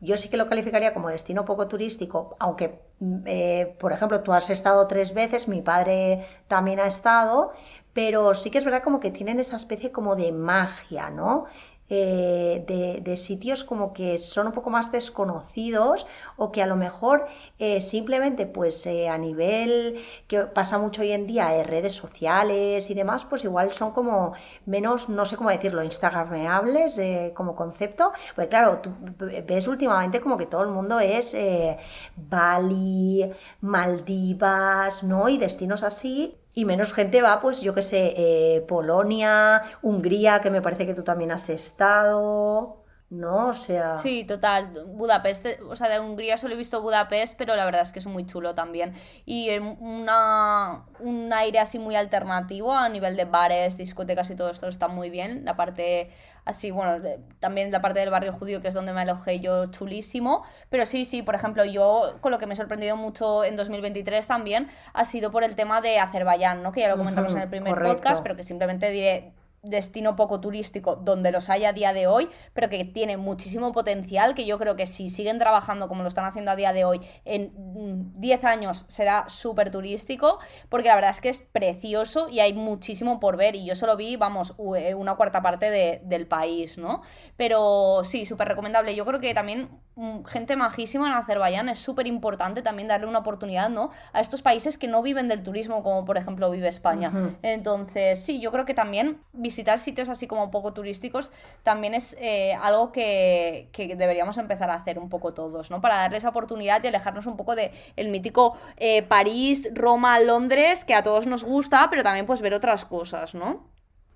Yo sí que lo calificaría como destino poco turístico, aunque, mm, eh, por ejemplo, tú has estado tres veces, mi padre también ha estado, pero sí que es verdad como que tienen esa especie como de magia, ¿no? Eh, de, sitios como que son un poco más desconocidos o que a lo mejor eh, simplemente pues eh, a nivel que pasa mucho hoy en día en redes sociales y demás pues igual son como menos no sé cómo decirlo instagrameables como concepto. Pues claro tú ves últimamente como que todo el mundo es Bali Maldivas no y destinos así y menos gente va, pues yo que sé, eh, Polonia, Hungría, que me parece que tú también has estado. ¿no? O sea... Sí, total. Budapest, o sea, de Hungría solo he visto Budapest, pero la verdad es que es muy chulo también. Y una, un aire así muy alternativo a nivel de bares, discotecas y todo esto está muy bien. La parte así, bueno, también la parte del barrio judío, que es donde me alojé yo, chulísimo. Pero sí, sí, por ejemplo, yo con lo que me he sorprendido mucho en 2023 también ha sido por el tema de Azerbaiyán, ¿no? Que ya lo comentamos en el primer podcast, pero que simplemente diré destino poco turístico donde los hay a día de hoy, pero que tiene muchísimo potencial, que yo creo que si siguen trabajando como lo están haciendo a día de hoy, en 10 años será súper turístico, porque la verdad es que es precioso y hay muchísimo por ver, y yo solo vi, vamos, eh, una cuarta parte del país, ¿no? Pero sí, súper recomendable. Yo creo que también mm, gente majísima en Azerbaiyán es súper importante también darle una oportunidad, ¿no? A estos países que no viven del turismo, como por ejemplo vive España. Entonces, sí, yo creo que también visitar sitios así como poco turísticos también es eh, algo que, deberíamos empezar a hacer un poco todos, ¿no? Para darles oportunidad y alejarnos un poco de el mítico eh, París, Roma, Londres, que a todos nos gusta, pero también pues ver otras cosas, ¿no?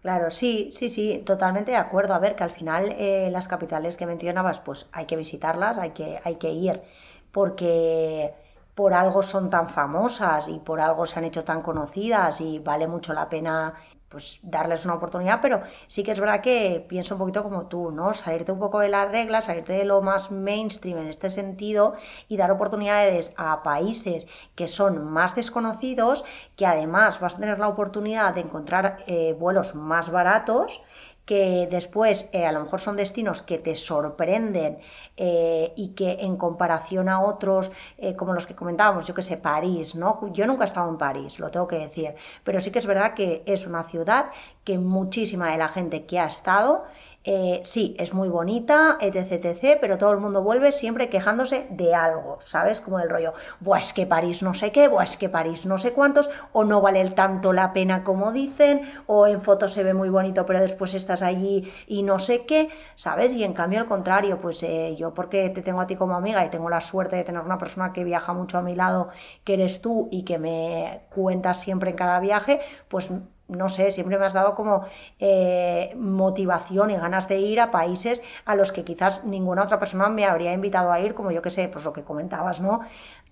Claro, sí, sí, sí, totalmente de acuerdo. A ver, que al final eh, las capitales que mencionabas, pues hay que visitarlas, hay que, hay que ir, porque por algo son tan famosas y por algo se han hecho tan conocidas y vale mucho la pena pues darles una oportunidad, pero sí que es verdad que pienso un poquito como tú, ¿no? Salirte un poco de las reglas, salirte de lo más mainstream en este sentido y dar oportunidades a países que son más desconocidos, que además vas a tener la oportunidad de encontrar eh, vuelos más baratos que después eh, a lo mejor son destinos que te sorprenden eh, y que en comparación a otros, eh, como los que comentábamos, yo que sé, París, ¿no? Yo nunca he estado en París, lo tengo que decir, pero sí que es verdad que es una ciudad que muchísima de la gente que ha estado eh, sí, es muy bonita, etc, etc, pero todo el mundo vuelve siempre quejándose de algo, ¿sabes? Como el rollo, buah, es que París no sé qué, buah, es que París no sé cuántos, o no vale tanto la pena como dicen, o en fotos se ve muy bonito, pero después estás allí y no sé qué, ¿sabes? Y en cambio al contrario, pues eh, yo porque te tengo a ti como amiga y tengo la suerte de tener una persona que viaja mucho a mi lado, que eres tú y que me cuentas siempre en cada viaje, pues no sé, siempre me has dado como eh, motivación y ganas de ir a países a los que quizás ninguna otra persona me habría invitado a ir, como yo que sé, pues lo que comentabas, ¿no?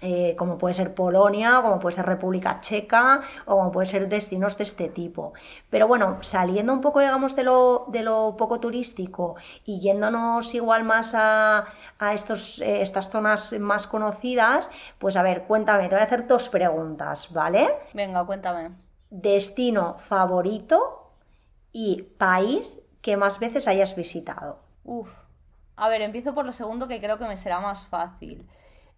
Eh, como puede ser Polonia, como puede ser República Checa, o como puede ser destinos de este tipo. Pero bueno, saliendo un poco, digamos, de lo, de lo poco turístico y yéndonos igual más a, a estos, eh, estas zonas más conocidas, pues a ver, cuéntame, te voy a hacer dos preguntas, ¿vale? Venga, cuéntame destino favorito y país que más veces hayas visitado. Uf. A ver, empiezo por lo segundo que creo que me será más fácil.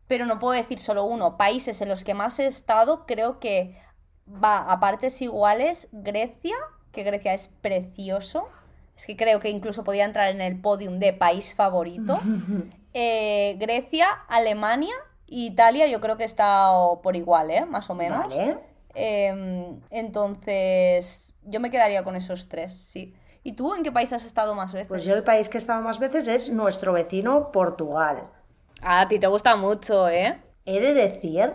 Pero no puedo decir solo uno. Países en los que más he estado, creo que va a partes iguales. Grecia, que Grecia es precioso. Es que creo que incluso podía entrar en el podium de país favorito. *laughs* Eh, Grecia, Alemania Italia, yo creo que he estado por igual, ¿eh? Más o menos. Vale. Em, entonces, yo me quedaría con esos tres, sí. ¿Y tú en qué país has estado más veces? Pues yo el país que he estado más veces es nuestro vecino Portugal. Ah, a ti te gusta mucho, ¿eh? He de decir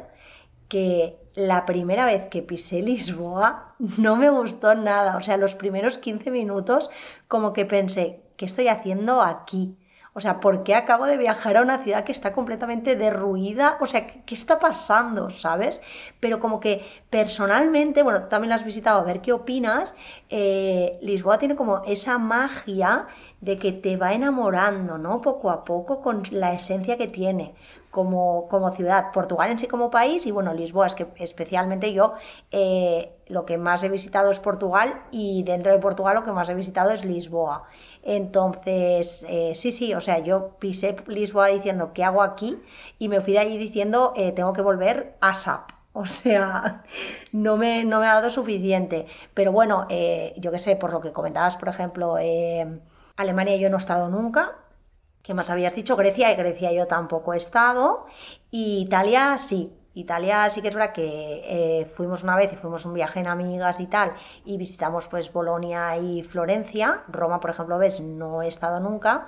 que la primera vez que pisé Lisboa *laughs* no me gustó nada. O sea, los primeros 15 minutos como que pensé, ¿qué estoy haciendo aquí? O sea, ¿por qué acabo de viajar a una ciudad que está completamente derruida? O sea, ¿qué está pasando? ¿Sabes? Pero como que personalmente, bueno, también la has visitado, a ver qué opinas. Eh, Lisboa tiene como esa magia de que te va enamorando, ¿no? Poco a poco con la esencia que tiene como, como ciudad. Portugal en sí como país y bueno, Lisboa es que especialmente yo eh, lo que más he visitado es Portugal y dentro de Portugal lo que más he visitado es Lisboa. Entonces, eh, sí, sí, o sea, yo pisé Lisboa diciendo, ¿qué hago aquí? Y me fui de allí diciendo, eh, tengo que volver a SAP. *laughs* O sea, no me, no me ha dado suficiente. Pero bueno, eh, yo qué sé, por lo que comentabas, por ejemplo, Alemania yo no he estado nunca. ¿Qué más habías dicho? Grecia y Grecia yo tampoco he estado. Y Italia sí, Italia sí que es verdad que eh, fuimos una vez y fuimos un viaje en amigas y tal, y visitamos pues Bolonia y Florencia. Roma, por ejemplo, ves, no he estado nunca,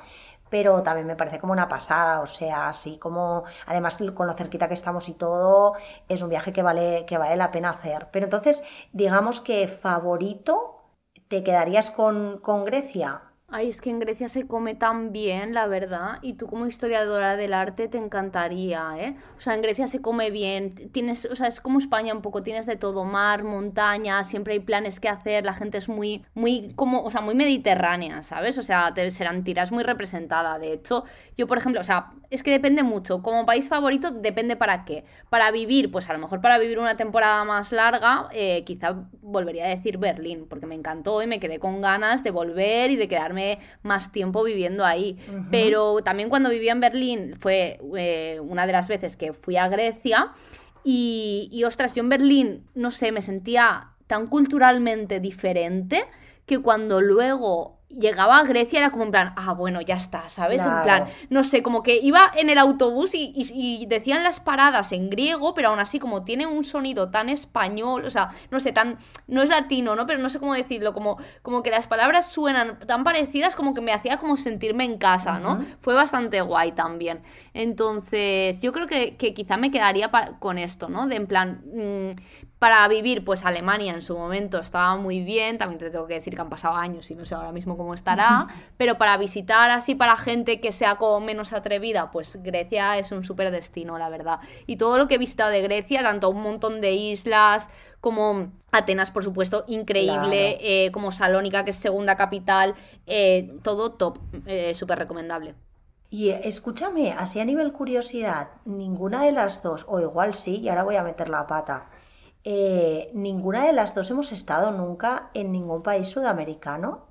pero también me parece como una pasada, o sea, así como, además con lo cerquita que estamos y todo, es un viaje que vale, que vale la pena hacer. Pero entonces, digamos que favorito, ¿te quedarías con, con Grecia? Ay, es que en Grecia se come tan bien, la verdad, y tú como historiadora del arte te encantaría, ¿eh? O sea, en Grecia se come bien, tienes, o sea, es como España un poco, tienes de todo, mar, montaña, siempre hay planes que hacer, la gente es muy, muy, como, o sea, muy mediterránea, ¿sabes? O sea, te serán tiras muy representada, de hecho, yo, por ejemplo, o sea, es que depende mucho, como país favorito depende para qué, para vivir, pues a lo mejor para vivir una temporada más larga, eh, quizá volvería a decir Berlín, porque me encantó y me quedé con ganas de volver y de quedarme más tiempo viviendo ahí. Pero también cuando vivía en Berlín fue eh, una de las veces que fui a Grecia y, y ostras, yo en Berlín, no sé, me sentía tan culturalmente diferente que cuando luego llegaba a Grecia era como en plan, ah, bueno, ya está, ¿sabes? En plan, no sé, como que iba en el autobús y, decían las paradas en griego, pero aún así como tiene un sonido tan español, o sea, no sé, tan, no es latino, ¿no? Pero no sé cómo decirlo, como, como que las palabras suenan tan parecidas como que me hacía como sentirme en casa, ¿no? Fue bastante guay también. Entonces, yo creo que, quizá me quedaría con esto, ¿no? De en plan, mm, para vivir, pues Alemania en su momento estaba muy bien, también te tengo que decir que han pasado años y no sé ahora mismo cómo estará, pero para visitar así para gente que sea como menos atrevida, pues Grecia es un súper destino, la verdad. Y todo lo que he visitado de Grecia, tanto un montón de islas como Atenas, por supuesto, increíble, eh, como Salónica, que es segunda capital, eh, todo top, eh, súper recomendable. Y escúchame, así a nivel curiosidad, ninguna de las dos, o igual sí, y ahora voy a meter la pata eh, ninguna de las dos hemos estado nunca en ningún país sudamericano.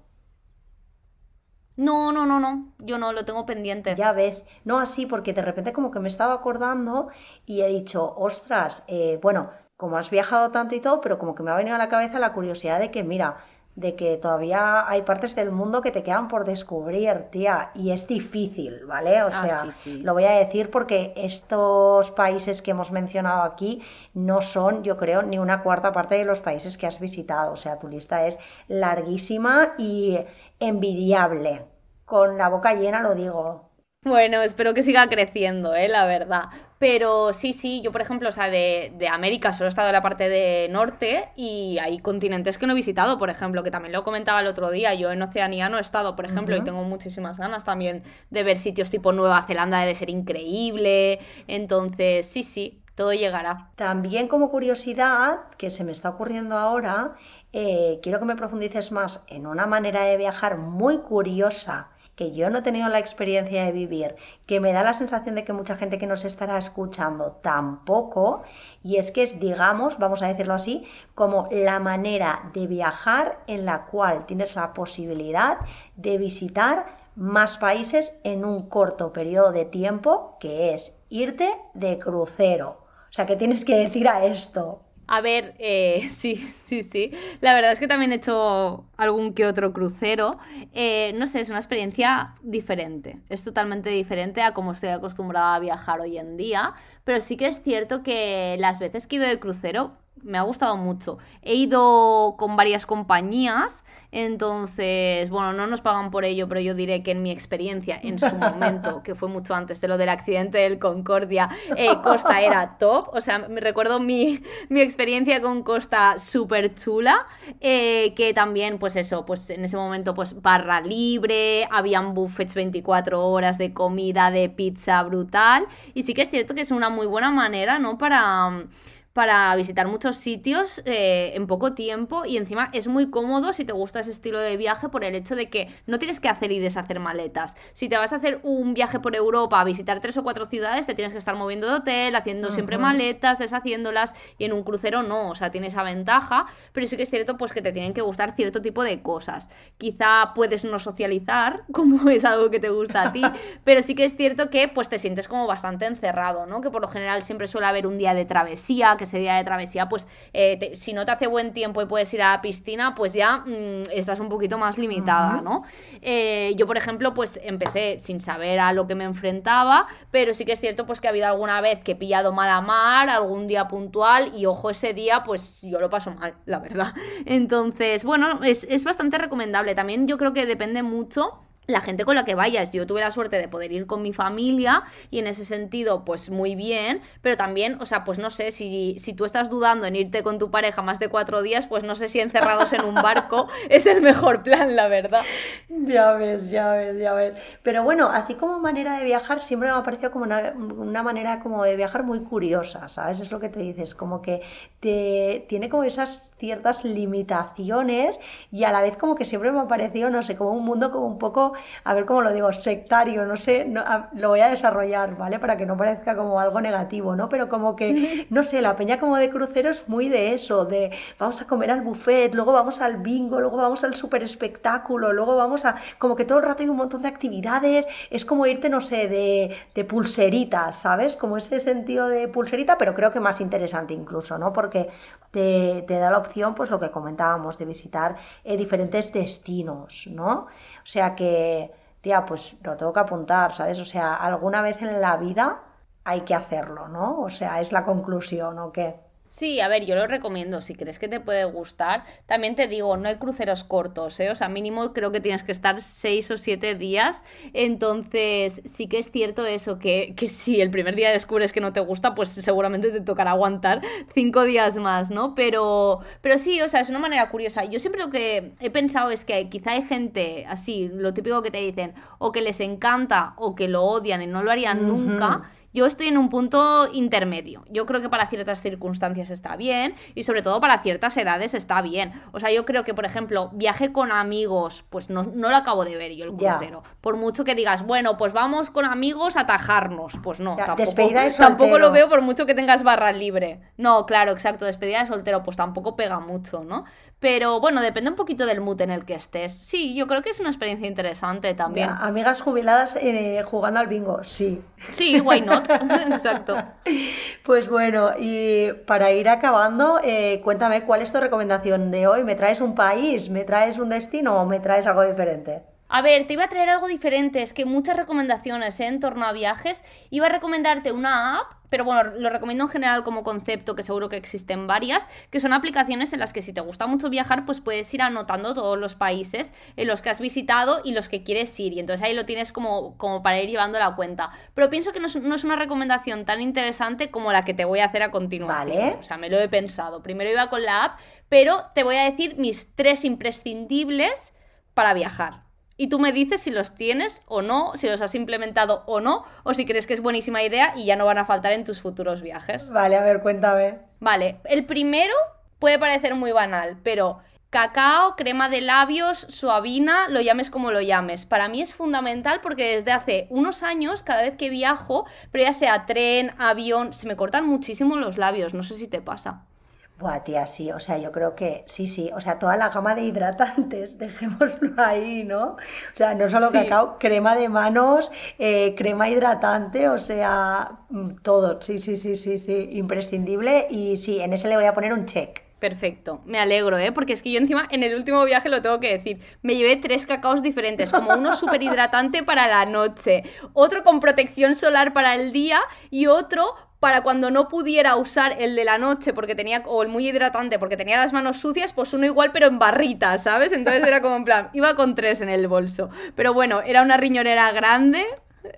No, no, no, no, yo no lo tengo pendiente. Ya ves, no así, porque de repente como que me estaba acordando y he dicho, ostras, eh, bueno, como has viajado tanto y todo, pero como que me ha venido a la cabeza la curiosidad de que, mira, de que todavía hay partes del mundo que te quedan por descubrir, tía, y es difícil, ¿vale? O Ah, sea, sí, sí. lo voy a decir porque estos países que hemos mencionado aquí no son, yo creo, ni una cuarta parte de los países que has visitado. O sea, tu lista es larguísima y envidiable. Con la boca llena lo digo. Bueno, espero que siga creciendo, ¿eh? La verdad. Pero sí, sí, yo por ejemplo, o sea, de, de América solo he estado en la parte de norte y hay continentes que no he visitado, por ejemplo, que también lo comentaba el otro día, yo en Oceanía no he estado, por ejemplo, y tengo muchísimas ganas también de ver sitios tipo Nueva Zelanda, debe ser increíble. Entonces, sí, sí, todo llegará. También como curiosidad, que se me está ocurriendo ahora, eh, quiero que me profundices más en una manera de viajar muy curiosa que yo no he tenido la experiencia de vivir, que me da la sensación de que mucha gente que nos estará escuchando tampoco, y es que es, digamos, vamos a decirlo así, como la manera de viajar en la cual tienes la posibilidad de visitar más países en un corto periodo de tiempo, que es irte de crucero. O sea, ¿qué tienes que decir a esto? A ver, eh, *laughs* sí, sí, sí. La verdad es que también he hecho algún que otro crucero. Eh, no sé, es una experiencia diferente. Es totalmente diferente a como estoy acostumbrada a viajar hoy en día. Pero sí que es cierto que las veces que he ido de crucero me ha gustado mucho. He ido con varias compañías, entonces, bueno, no nos pagan por ello, pero yo diré que en mi experiencia, en su momento, que fue mucho antes de lo del accidente del Concordia, eh, Costa era top. O sea, me recuerdo mi, mi experiencia con Costa súper chula, eh, que también, pues eso, pues en ese momento, pues barra libre, habían buffets 24 horas de comida, de pizza brutal. Y sí que es cierto que es una muy buena manera, ¿no? Para para visitar muchos sitios eh, en poco tiempo y encima es muy cómodo si te gusta ese estilo de viaje por el hecho de que no tienes que hacer y deshacer maletas. Si te vas a hacer un viaje por Europa a visitar tres o cuatro ciudades, te tienes que estar moviendo de hotel, haciendo siempre maletas, deshaciéndolas y en un crucero no, o sea, tienes esa ventaja, pero sí que es cierto pues que te tienen que gustar cierto tipo de cosas. Quizá puedes no socializar, *laughs* como es algo que te gusta a ti, *laughs* pero sí que es cierto que pues te sientes como bastante encerrado, ¿no? Que por lo general siempre suele haber un día de travesía, que ese día de travesía, pues eh, te- si no te hace buen tiempo y puedes ir a la piscina, pues ya mm, estás un poquito más limitada. ¿no? Eh, yo, por ejemplo, pues empecé sin saber a lo que me enfrentaba, pero sí que es cierto pues que ha habido alguna vez que he pillado mala mar, algún día puntual, y ojo, ese día pues yo lo paso mal, la verdad. *laughs* Entonces, bueno, es, es bastante recomendable. También yo creo que depende mucho la gente con la que vayas. Yo tuve la suerte de poder ir con mi familia y en ese sentido, pues muy bien, pero también, o sea, pues no sé, si, si tú estás dudando en irte con tu pareja más de cuatro días, pues no sé si encerrados en un *laughs* barco es el mejor plan, la verdad. Ya ves, ya ves, ya ves. Pero bueno, así como manera de viajar, siempre me ha parecido como una, una manera como de viajar muy curiosa, ¿sabes? Es lo que te dices, como que te, tiene como esas ciertas limitaciones y a la vez como que siempre me ha parecido, no sé, como un mundo como un poco, a ver cómo lo digo, sectario, no sé, no- a- lo voy a desarrollar, ¿vale? Para que no parezca como algo negativo, ¿no? Pero como que, *laughs* no sé, la peña como de crucero es muy de eso, de vamos a comer al buffet, luego vamos al bingo, luego vamos al super espectáculo, luego vamos a, como que todo el rato hay un montón de actividades, es como irte, no sé, de, de pulseritas, ¿sabes? Como ese sentido de pulserita, pero creo que más interesante incluso, ¿no? Porque te, te da la opción, pues lo que comentábamos, de visitar eh, diferentes destinos, ¿no? O sea que, tía, pues lo tengo que apuntar, ¿sabes? O sea, alguna vez en la vida hay que hacerlo, ¿no? O sea, es la conclusión, ¿o qué? Sí, a ver, yo lo recomiendo, si crees que te puede gustar. También te digo, no hay cruceros cortos, ¿eh? O sea, mínimo creo que tienes que estar seis o siete días. Entonces, sí que es cierto eso, que, que si el primer día descubres que no te gusta, pues seguramente te tocará aguantar cinco días más, ¿no? Pero, pero sí, o sea, es una manera curiosa. Yo siempre lo que he pensado es que quizá hay gente así, lo típico que te dicen, o que les encanta o que lo odian y no lo harían nunca. Yo estoy en un punto intermedio. Yo creo que para ciertas circunstancias está bien y sobre todo para ciertas edades está bien. O sea, yo creo que, por ejemplo, viaje con amigos, pues no, no lo acabo de ver yo el crucero. Por mucho que digas, bueno, pues vamos con amigos a tajarnos. Pues no, Ya, tampoco, despedida de tampoco lo veo por mucho que tengas barra libre. No, claro, exacto, despedida de soltero, pues tampoco pega mucho, ¿no? Pero bueno, depende un poquito del mood en el que estés. Sí, yo creo que es una experiencia interesante también. amigas jubiladas eh, jugando al bingo, sí. Sí, why not? *laughs* *laughs* Exacto. Pues bueno, y para ir acabando, eh, cuéntame cuál es tu recomendación de hoy. ¿Me traes un país? ¿Me traes un destino o me traes algo diferente? A ver, te iba a traer algo diferente, es que muchas recomendaciones ¿eh? en torno a viajes. Iba a recomendarte una app, pero bueno, lo recomiendo en general como concepto, que seguro que existen varias, que son aplicaciones en las que si te gusta mucho viajar, pues puedes ir anotando todos los países en los que has visitado y los que quieres ir. Y entonces ahí lo tienes como, como para ir llevando la cuenta. Pero pienso que no es, una recomendación tan interesante como la que te voy a hacer a continuación. Vale. O sea, me lo he pensado. Primero iba con la app, pero te voy a decir mis tres imprescindibles para viajar y tú me dices si los tienes o no, si los has implementado o no, o si crees que es buenísima idea y ya no van a faltar en tus futuros viajes. Vale, a ver, cuéntame. Vale, el primero puede parecer muy banal, pero cacao, crema de labios, suavina, lo llames como lo llames. Para mí es fundamental porque desde hace unos años, cada vez que viajo, pero ya sea tren, avión, se me cortan muchísimo los labios, no sé si te pasa. Buah, tía, sí, o sea, yo creo que sí, sí, o sea, toda la gama de hidratantes, *laughs* dejémoslo ahí, ¿no? O sea, no solo cacao, crema de manos, eh, crema hidratante, o sea, mm, todo, sí, sí, sí, sí, sí, imprescindible y sí, en ese le voy a poner un check. Perfecto, me alegro, ¿eh? Porque es que yo encima en el último viaje lo tengo que decir, me llevé tres cacaos diferentes, como uno *laughs* súper hidratante para la noche, otro con protección solar para el día y otro para cuando no pudiera usar el de la noche porque tenía, o el muy hidratante porque tenía las manos sucias, pues uno igual pero en barritas, ¿sabes? Entonces era como en plan, iba con tres en el bolso. Pero bueno, era una riñonera grande,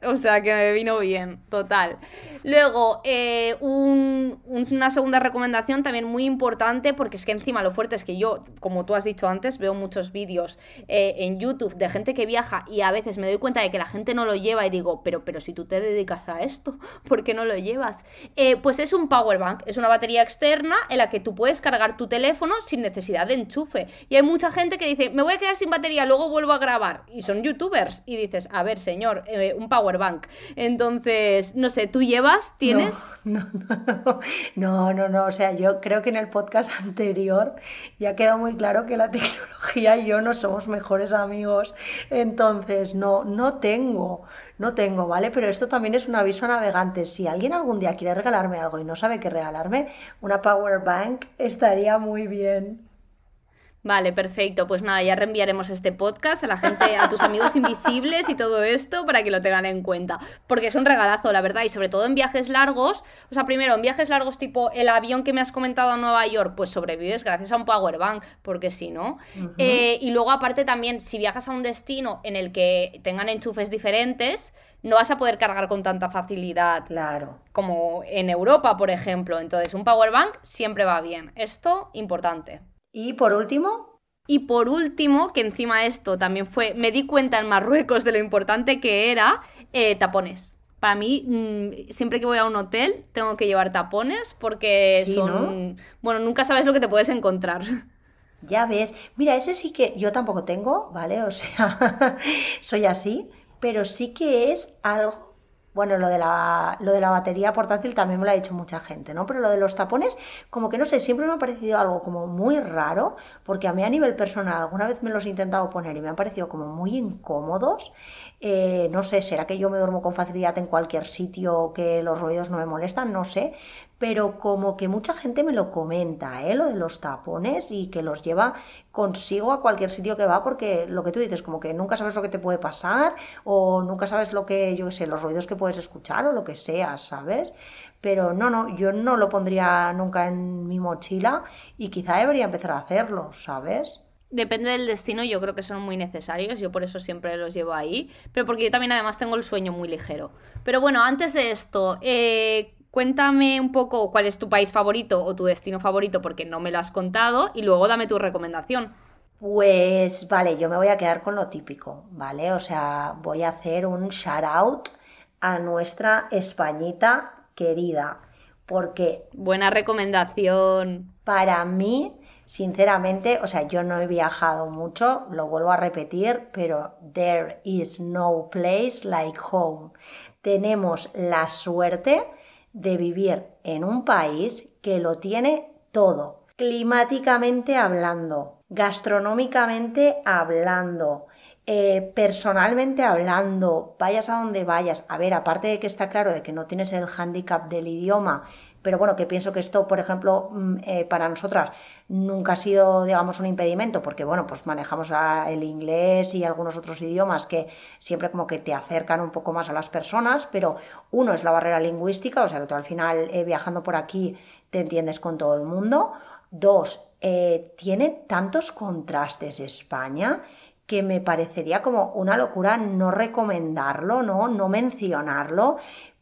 o sea que me vino bien, total. Luego, eh, una segunda recomendación también muy importante, porque es que encima lo fuerte es que yo, como tú has dicho antes, veo muchos vídeos eh, en YouTube de gente que viaja y a veces me doy cuenta de que la gente no lo lleva y digo, pero, pero si tú te dedicas a esto, *laughs* ¿por qué no lo llevas? Eh, pues es un power bank, es una batería externa en la que tú puedes cargar tu teléfono sin necesidad de enchufe. Y hay mucha gente que dice, me voy a quedar sin batería, luego vuelvo a grabar. Y son youtubers. Y dices, a ver, señor, un power bank. Entonces, no sé, tú llevas ¿Tienes? *laughs* No no, no, no, no, O sea, yo creo que en el podcast *laughs* anterior ya quedó muy claro que la tecnología y yo no somos mejores amigos. Entonces, no, no tengo, no tengo, ¿vale? Pero esto también es un aviso a navegantes. Si alguien algún día quiere regalarme algo y no sabe qué regalarme, una power bank estaría muy bien. Vale, perfecto. Pues nada, ya reenviaremos este podcast a la gente, a tus amigos invisibles y todo esto para que lo tengan en cuenta. Porque es un regalazo, la verdad, y sobre todo en viajes largos. O sea, primero, en viajes largos tipo el avión que me has comentado a Nueva York, pues sobrevives gracias a un power bank, porque si no. Eh, y luego, aparte, también, si viajas a un destino en el que tengan enchufes diferentes, no vas a poder cargar con tanta facilidad. Claro. Como en Europa, por ejemplo. Entonces, un power bank siempre va bien. Esto, importante. Y por último. Y por último, que encima esto también fue, me di cuenta en Marruecos de lo importante que era, eh, tapones. Para mí, mm, siempre que voy a un hotel, tengo que llevar tapones porque son... Bueno, nunca sabes lo que te puedes encontrar. Ya ves. Mira, ese sí que yo tampoco tengo, ¿vale? O sea, *laughs* soy así, pero sí que es algo bueno, lo de, la, lo de la batería portátil también me lo ha dicho mucha gente, ¿no? Pero lo de los tapones, como que no sé, siempre me ha parecido algo como muy raro, porque a mí a nivel personal alguna vez me los he intentado poner y me han parecido como muy incómodos. Eh, no sé, será que yo me duermo con facilidad en cualquier sitio que los ruidos no me molestan, no sé, pero como que mucha gente me lo comenta, ¿eh? lo de los tapones y que los lleva consigo a cualquier sitio que va, porque lo que tú dices, como que nunca sabes lo que te puede pasar o nunca sabes lo que, yo qué sé, los ruidos que puedes escuchar o lo que sea, ¿sabes? Pero no, no, yo no lo pondría nunca en mi mochila y quizá debería empezar a hacerlo, ¿sabes? Depende del destino, yo creo que son muy necesarios, yo por eso siempre los llevo ahí, pero porque yo también además tengo el sueño muy ligero. Pero bueno, antes de esto, eh, Cuéntame un poco cuál es tu país favorito o tu destino favorito porque no me lo has contado y luego dame tu recomendación. Pues vale, yo me voy a quedar con lo típico, ¿vale? O sea, voy a hacer un shout out a nuestra Españita querida, porque... Buena recomendación. Para mí, sinceramente, o sea, yo no he viajado mucho, lo vuelvo a repetir, pero there is no place like home. Tenemos la suerte de vivir en un país que lo tiene todo. climáticamente hablando, gastronómicamente hablando, eh, personalmente hablando, vayas a donde vayas, a ver, aparte de que está claro de que no tienes el hándicap del idioma, pero bueno, que pienso que esto, por ejemplo, mm, eh, para nosotras nunca ha sido, digamos, un impedimento, porque bueno, pues manejamos el inglés y algunos otros idiomas que siempre como que te acercan un poco más a las personas, pero uno es la barrera lingüística, o sea que tú al final eh, viajando por aquí te entiendes con todo el mundo. Dos, tiene tantos contrastes España que me parecería como una locura no recomendarlo, ¿no? No mencionarlo,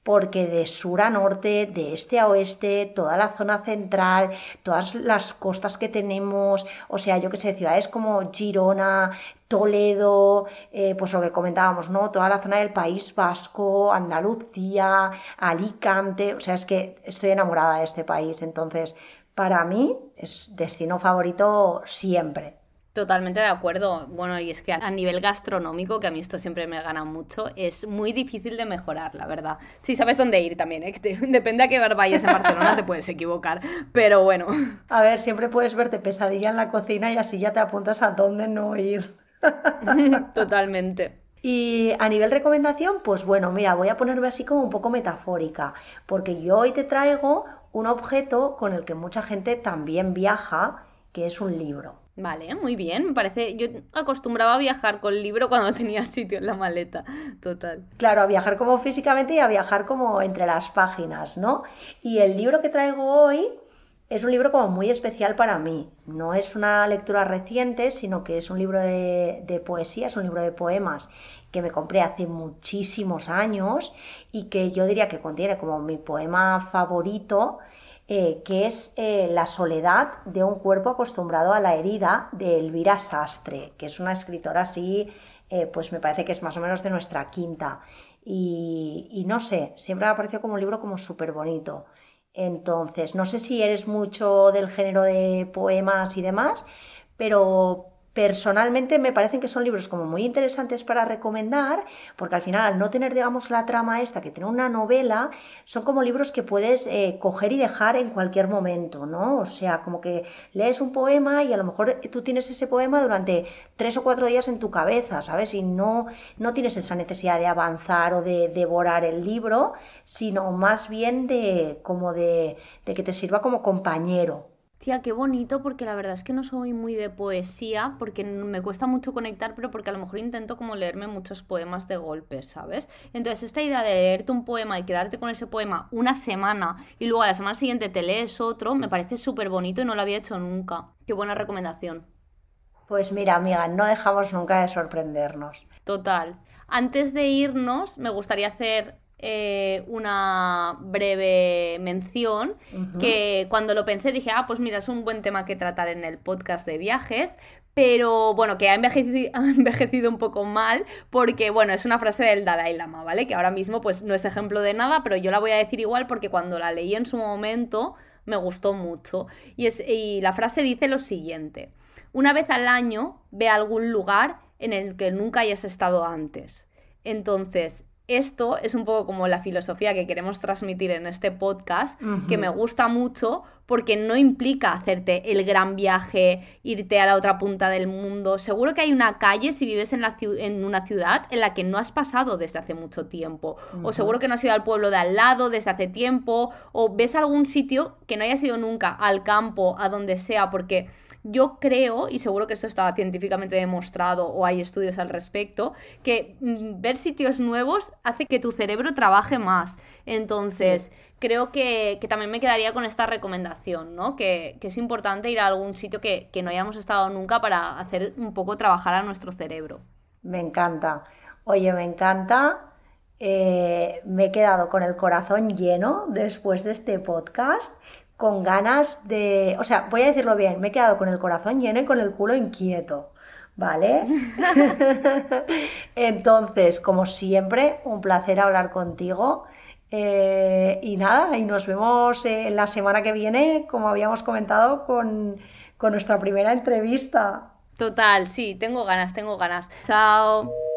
porque de sur a norte, de este a oeste, toda la zona central, todas las costas que tenemos, o sea, yo que sé, ciudades como Girona, Toledo, eh, pues lo que comentábamos, ¿no? Toda la zona del País Vasco, Andalucía, Alicante, o sea, es que estoy enamorada de este país, entonces, para mí es destino favorito siempre. Totalmente de acuerdo. Bueno, y es que a nivel gastronómico, que a mí esto siempre me gana mucho, es muy difícil de mejorar, la verdad. Si sabes dónde ir también, ¿eh? *laughs* depende a qué bar vayas en Barcelona, te puedes equivocar, pero bueno. *laughs* A ver, siempre puedes verte pesadilla en la cocina y así ya te apuntas a dónde no ir. *laughs* Totalmente. Y a nivel recomendación, pues bueno, mira, voy a ponerme así como un poco metafórica, porque yo hoy te traigo un objeto con el que mucha gente también viaja, que es un libro. Vale, muy bien, me parece. Yo acostumbraba a viajar con el libro cuando *laughs* tenía sitio en la maleta, total. Claro, a viajar como físicamente y a viajar como entre las páginas, ¿no? Y el libro que traigo hoy es un libro como muy especial para mí. No es una lectura reciente, sino que es un libro de, de poesía, es un libro de poemas que me compré hace muchísimos años y que yo diría que contiene como mi poema favorito eh, que es eh, La soledad de un cuerpo acostumbrado a la herida de Elvira Sastre, que es una escritora así, eh, pues me parece que es más o menos de nuestra quinta. Y, no sé, siempre me ha parecido como un libro como súper bonito. Entonces, no sé si eres mucho del género de poemas y demás, pero personalmente me parecen que son libros como muy interesantes para recomendar, porque al final, al no tener, digamos, la trama esta, que tiene una novela, son como libros que puedes eh, coger y dejar en cualquier momento, ¿no? O sea, como que lees un poema y a lo mejor tú tienes ese poema durante tres o cuatro días en tu cabeza, ¿sabes? Y no, no tienes esa necesidad de avanzar o de devorar el libro, sino más bien de como de, de que te sirva como compañero. Tía, qué bonito, porque la verdad es que no soy muy de poesía, porque me cuesta mucho conectar, pero porque a lo mejor intento como leerme muchos poemas de golpe, ¿sabes? Entonces, esta idea de leerte un poema y quedarte con ese poema una semana y luego a la semana siguiente te lees otro, me parece súper bonito y no lo había hecho nunca. Qué buena recomendación. Pues mira, amiga, no dejamos nunca de sorprendernos. Total. Antes de irnos, me gustaría hacer eh, una breve mención que cuando lo pensé dije, ah, pues mira, es un buen tema que tratar en el podcast de viajes, pero bueno, que ha envejecido, *laughs* ha envejecido, un poco mal porque, bueno, es una frase del Dalai Lama, ¿vale? Que ahora mismo pues no es ejemplo de nada, pero yo la voy a decir igual porque cuando la leí en su momento me gustó mucho. Y, es, y la frase dice lo siguiente, una vez al año ve a algún lugar en el que nunca hayas estado antes. Entonces, esto es un poco como la filosofía que queremos transmitir en este podcast, que me gusta mucho porque no implica hacerte el gran viaje, irte a la otra punta del mundo. Seguro que hay una calle si vives en, la en una ciudad en la que no has pasado desde hace mucho tiempo. O seguro que no has ido al pueblo de al lado desde hace tiempo. O ves algún sitio que no hayas ido nunca, al campo, a donde sea, porque yo creo, y seguro que esto está científicamente demostrado o hay estudios al respecto, que mm, ver sitios nuevos hace que tu cerebro trabaje más. Entonces, creo que, también me quedaría con esta recomendación, ¿no? Que, es importante ir a algún sitio que, no hayamos estado nunca para hacer un poco trabajar a nuestro cerebro. Me encanta. Oye, me encanta. Eh, me he quedado con el corazón lleno después de este podcast con ganas de, o sea, voy a decirlo bien, me he quedado con el corazón lleno y con el culo inquieto, ¿vale? *laughs* Entonces, como siempre, un placer hablar contigo. Eh, y nada, y nos vemos eh, la semana que viene, como habíamos comentado, con, con nuestra primera entrevista. Total, sí, tengo ganas, tengo ganas. Chao.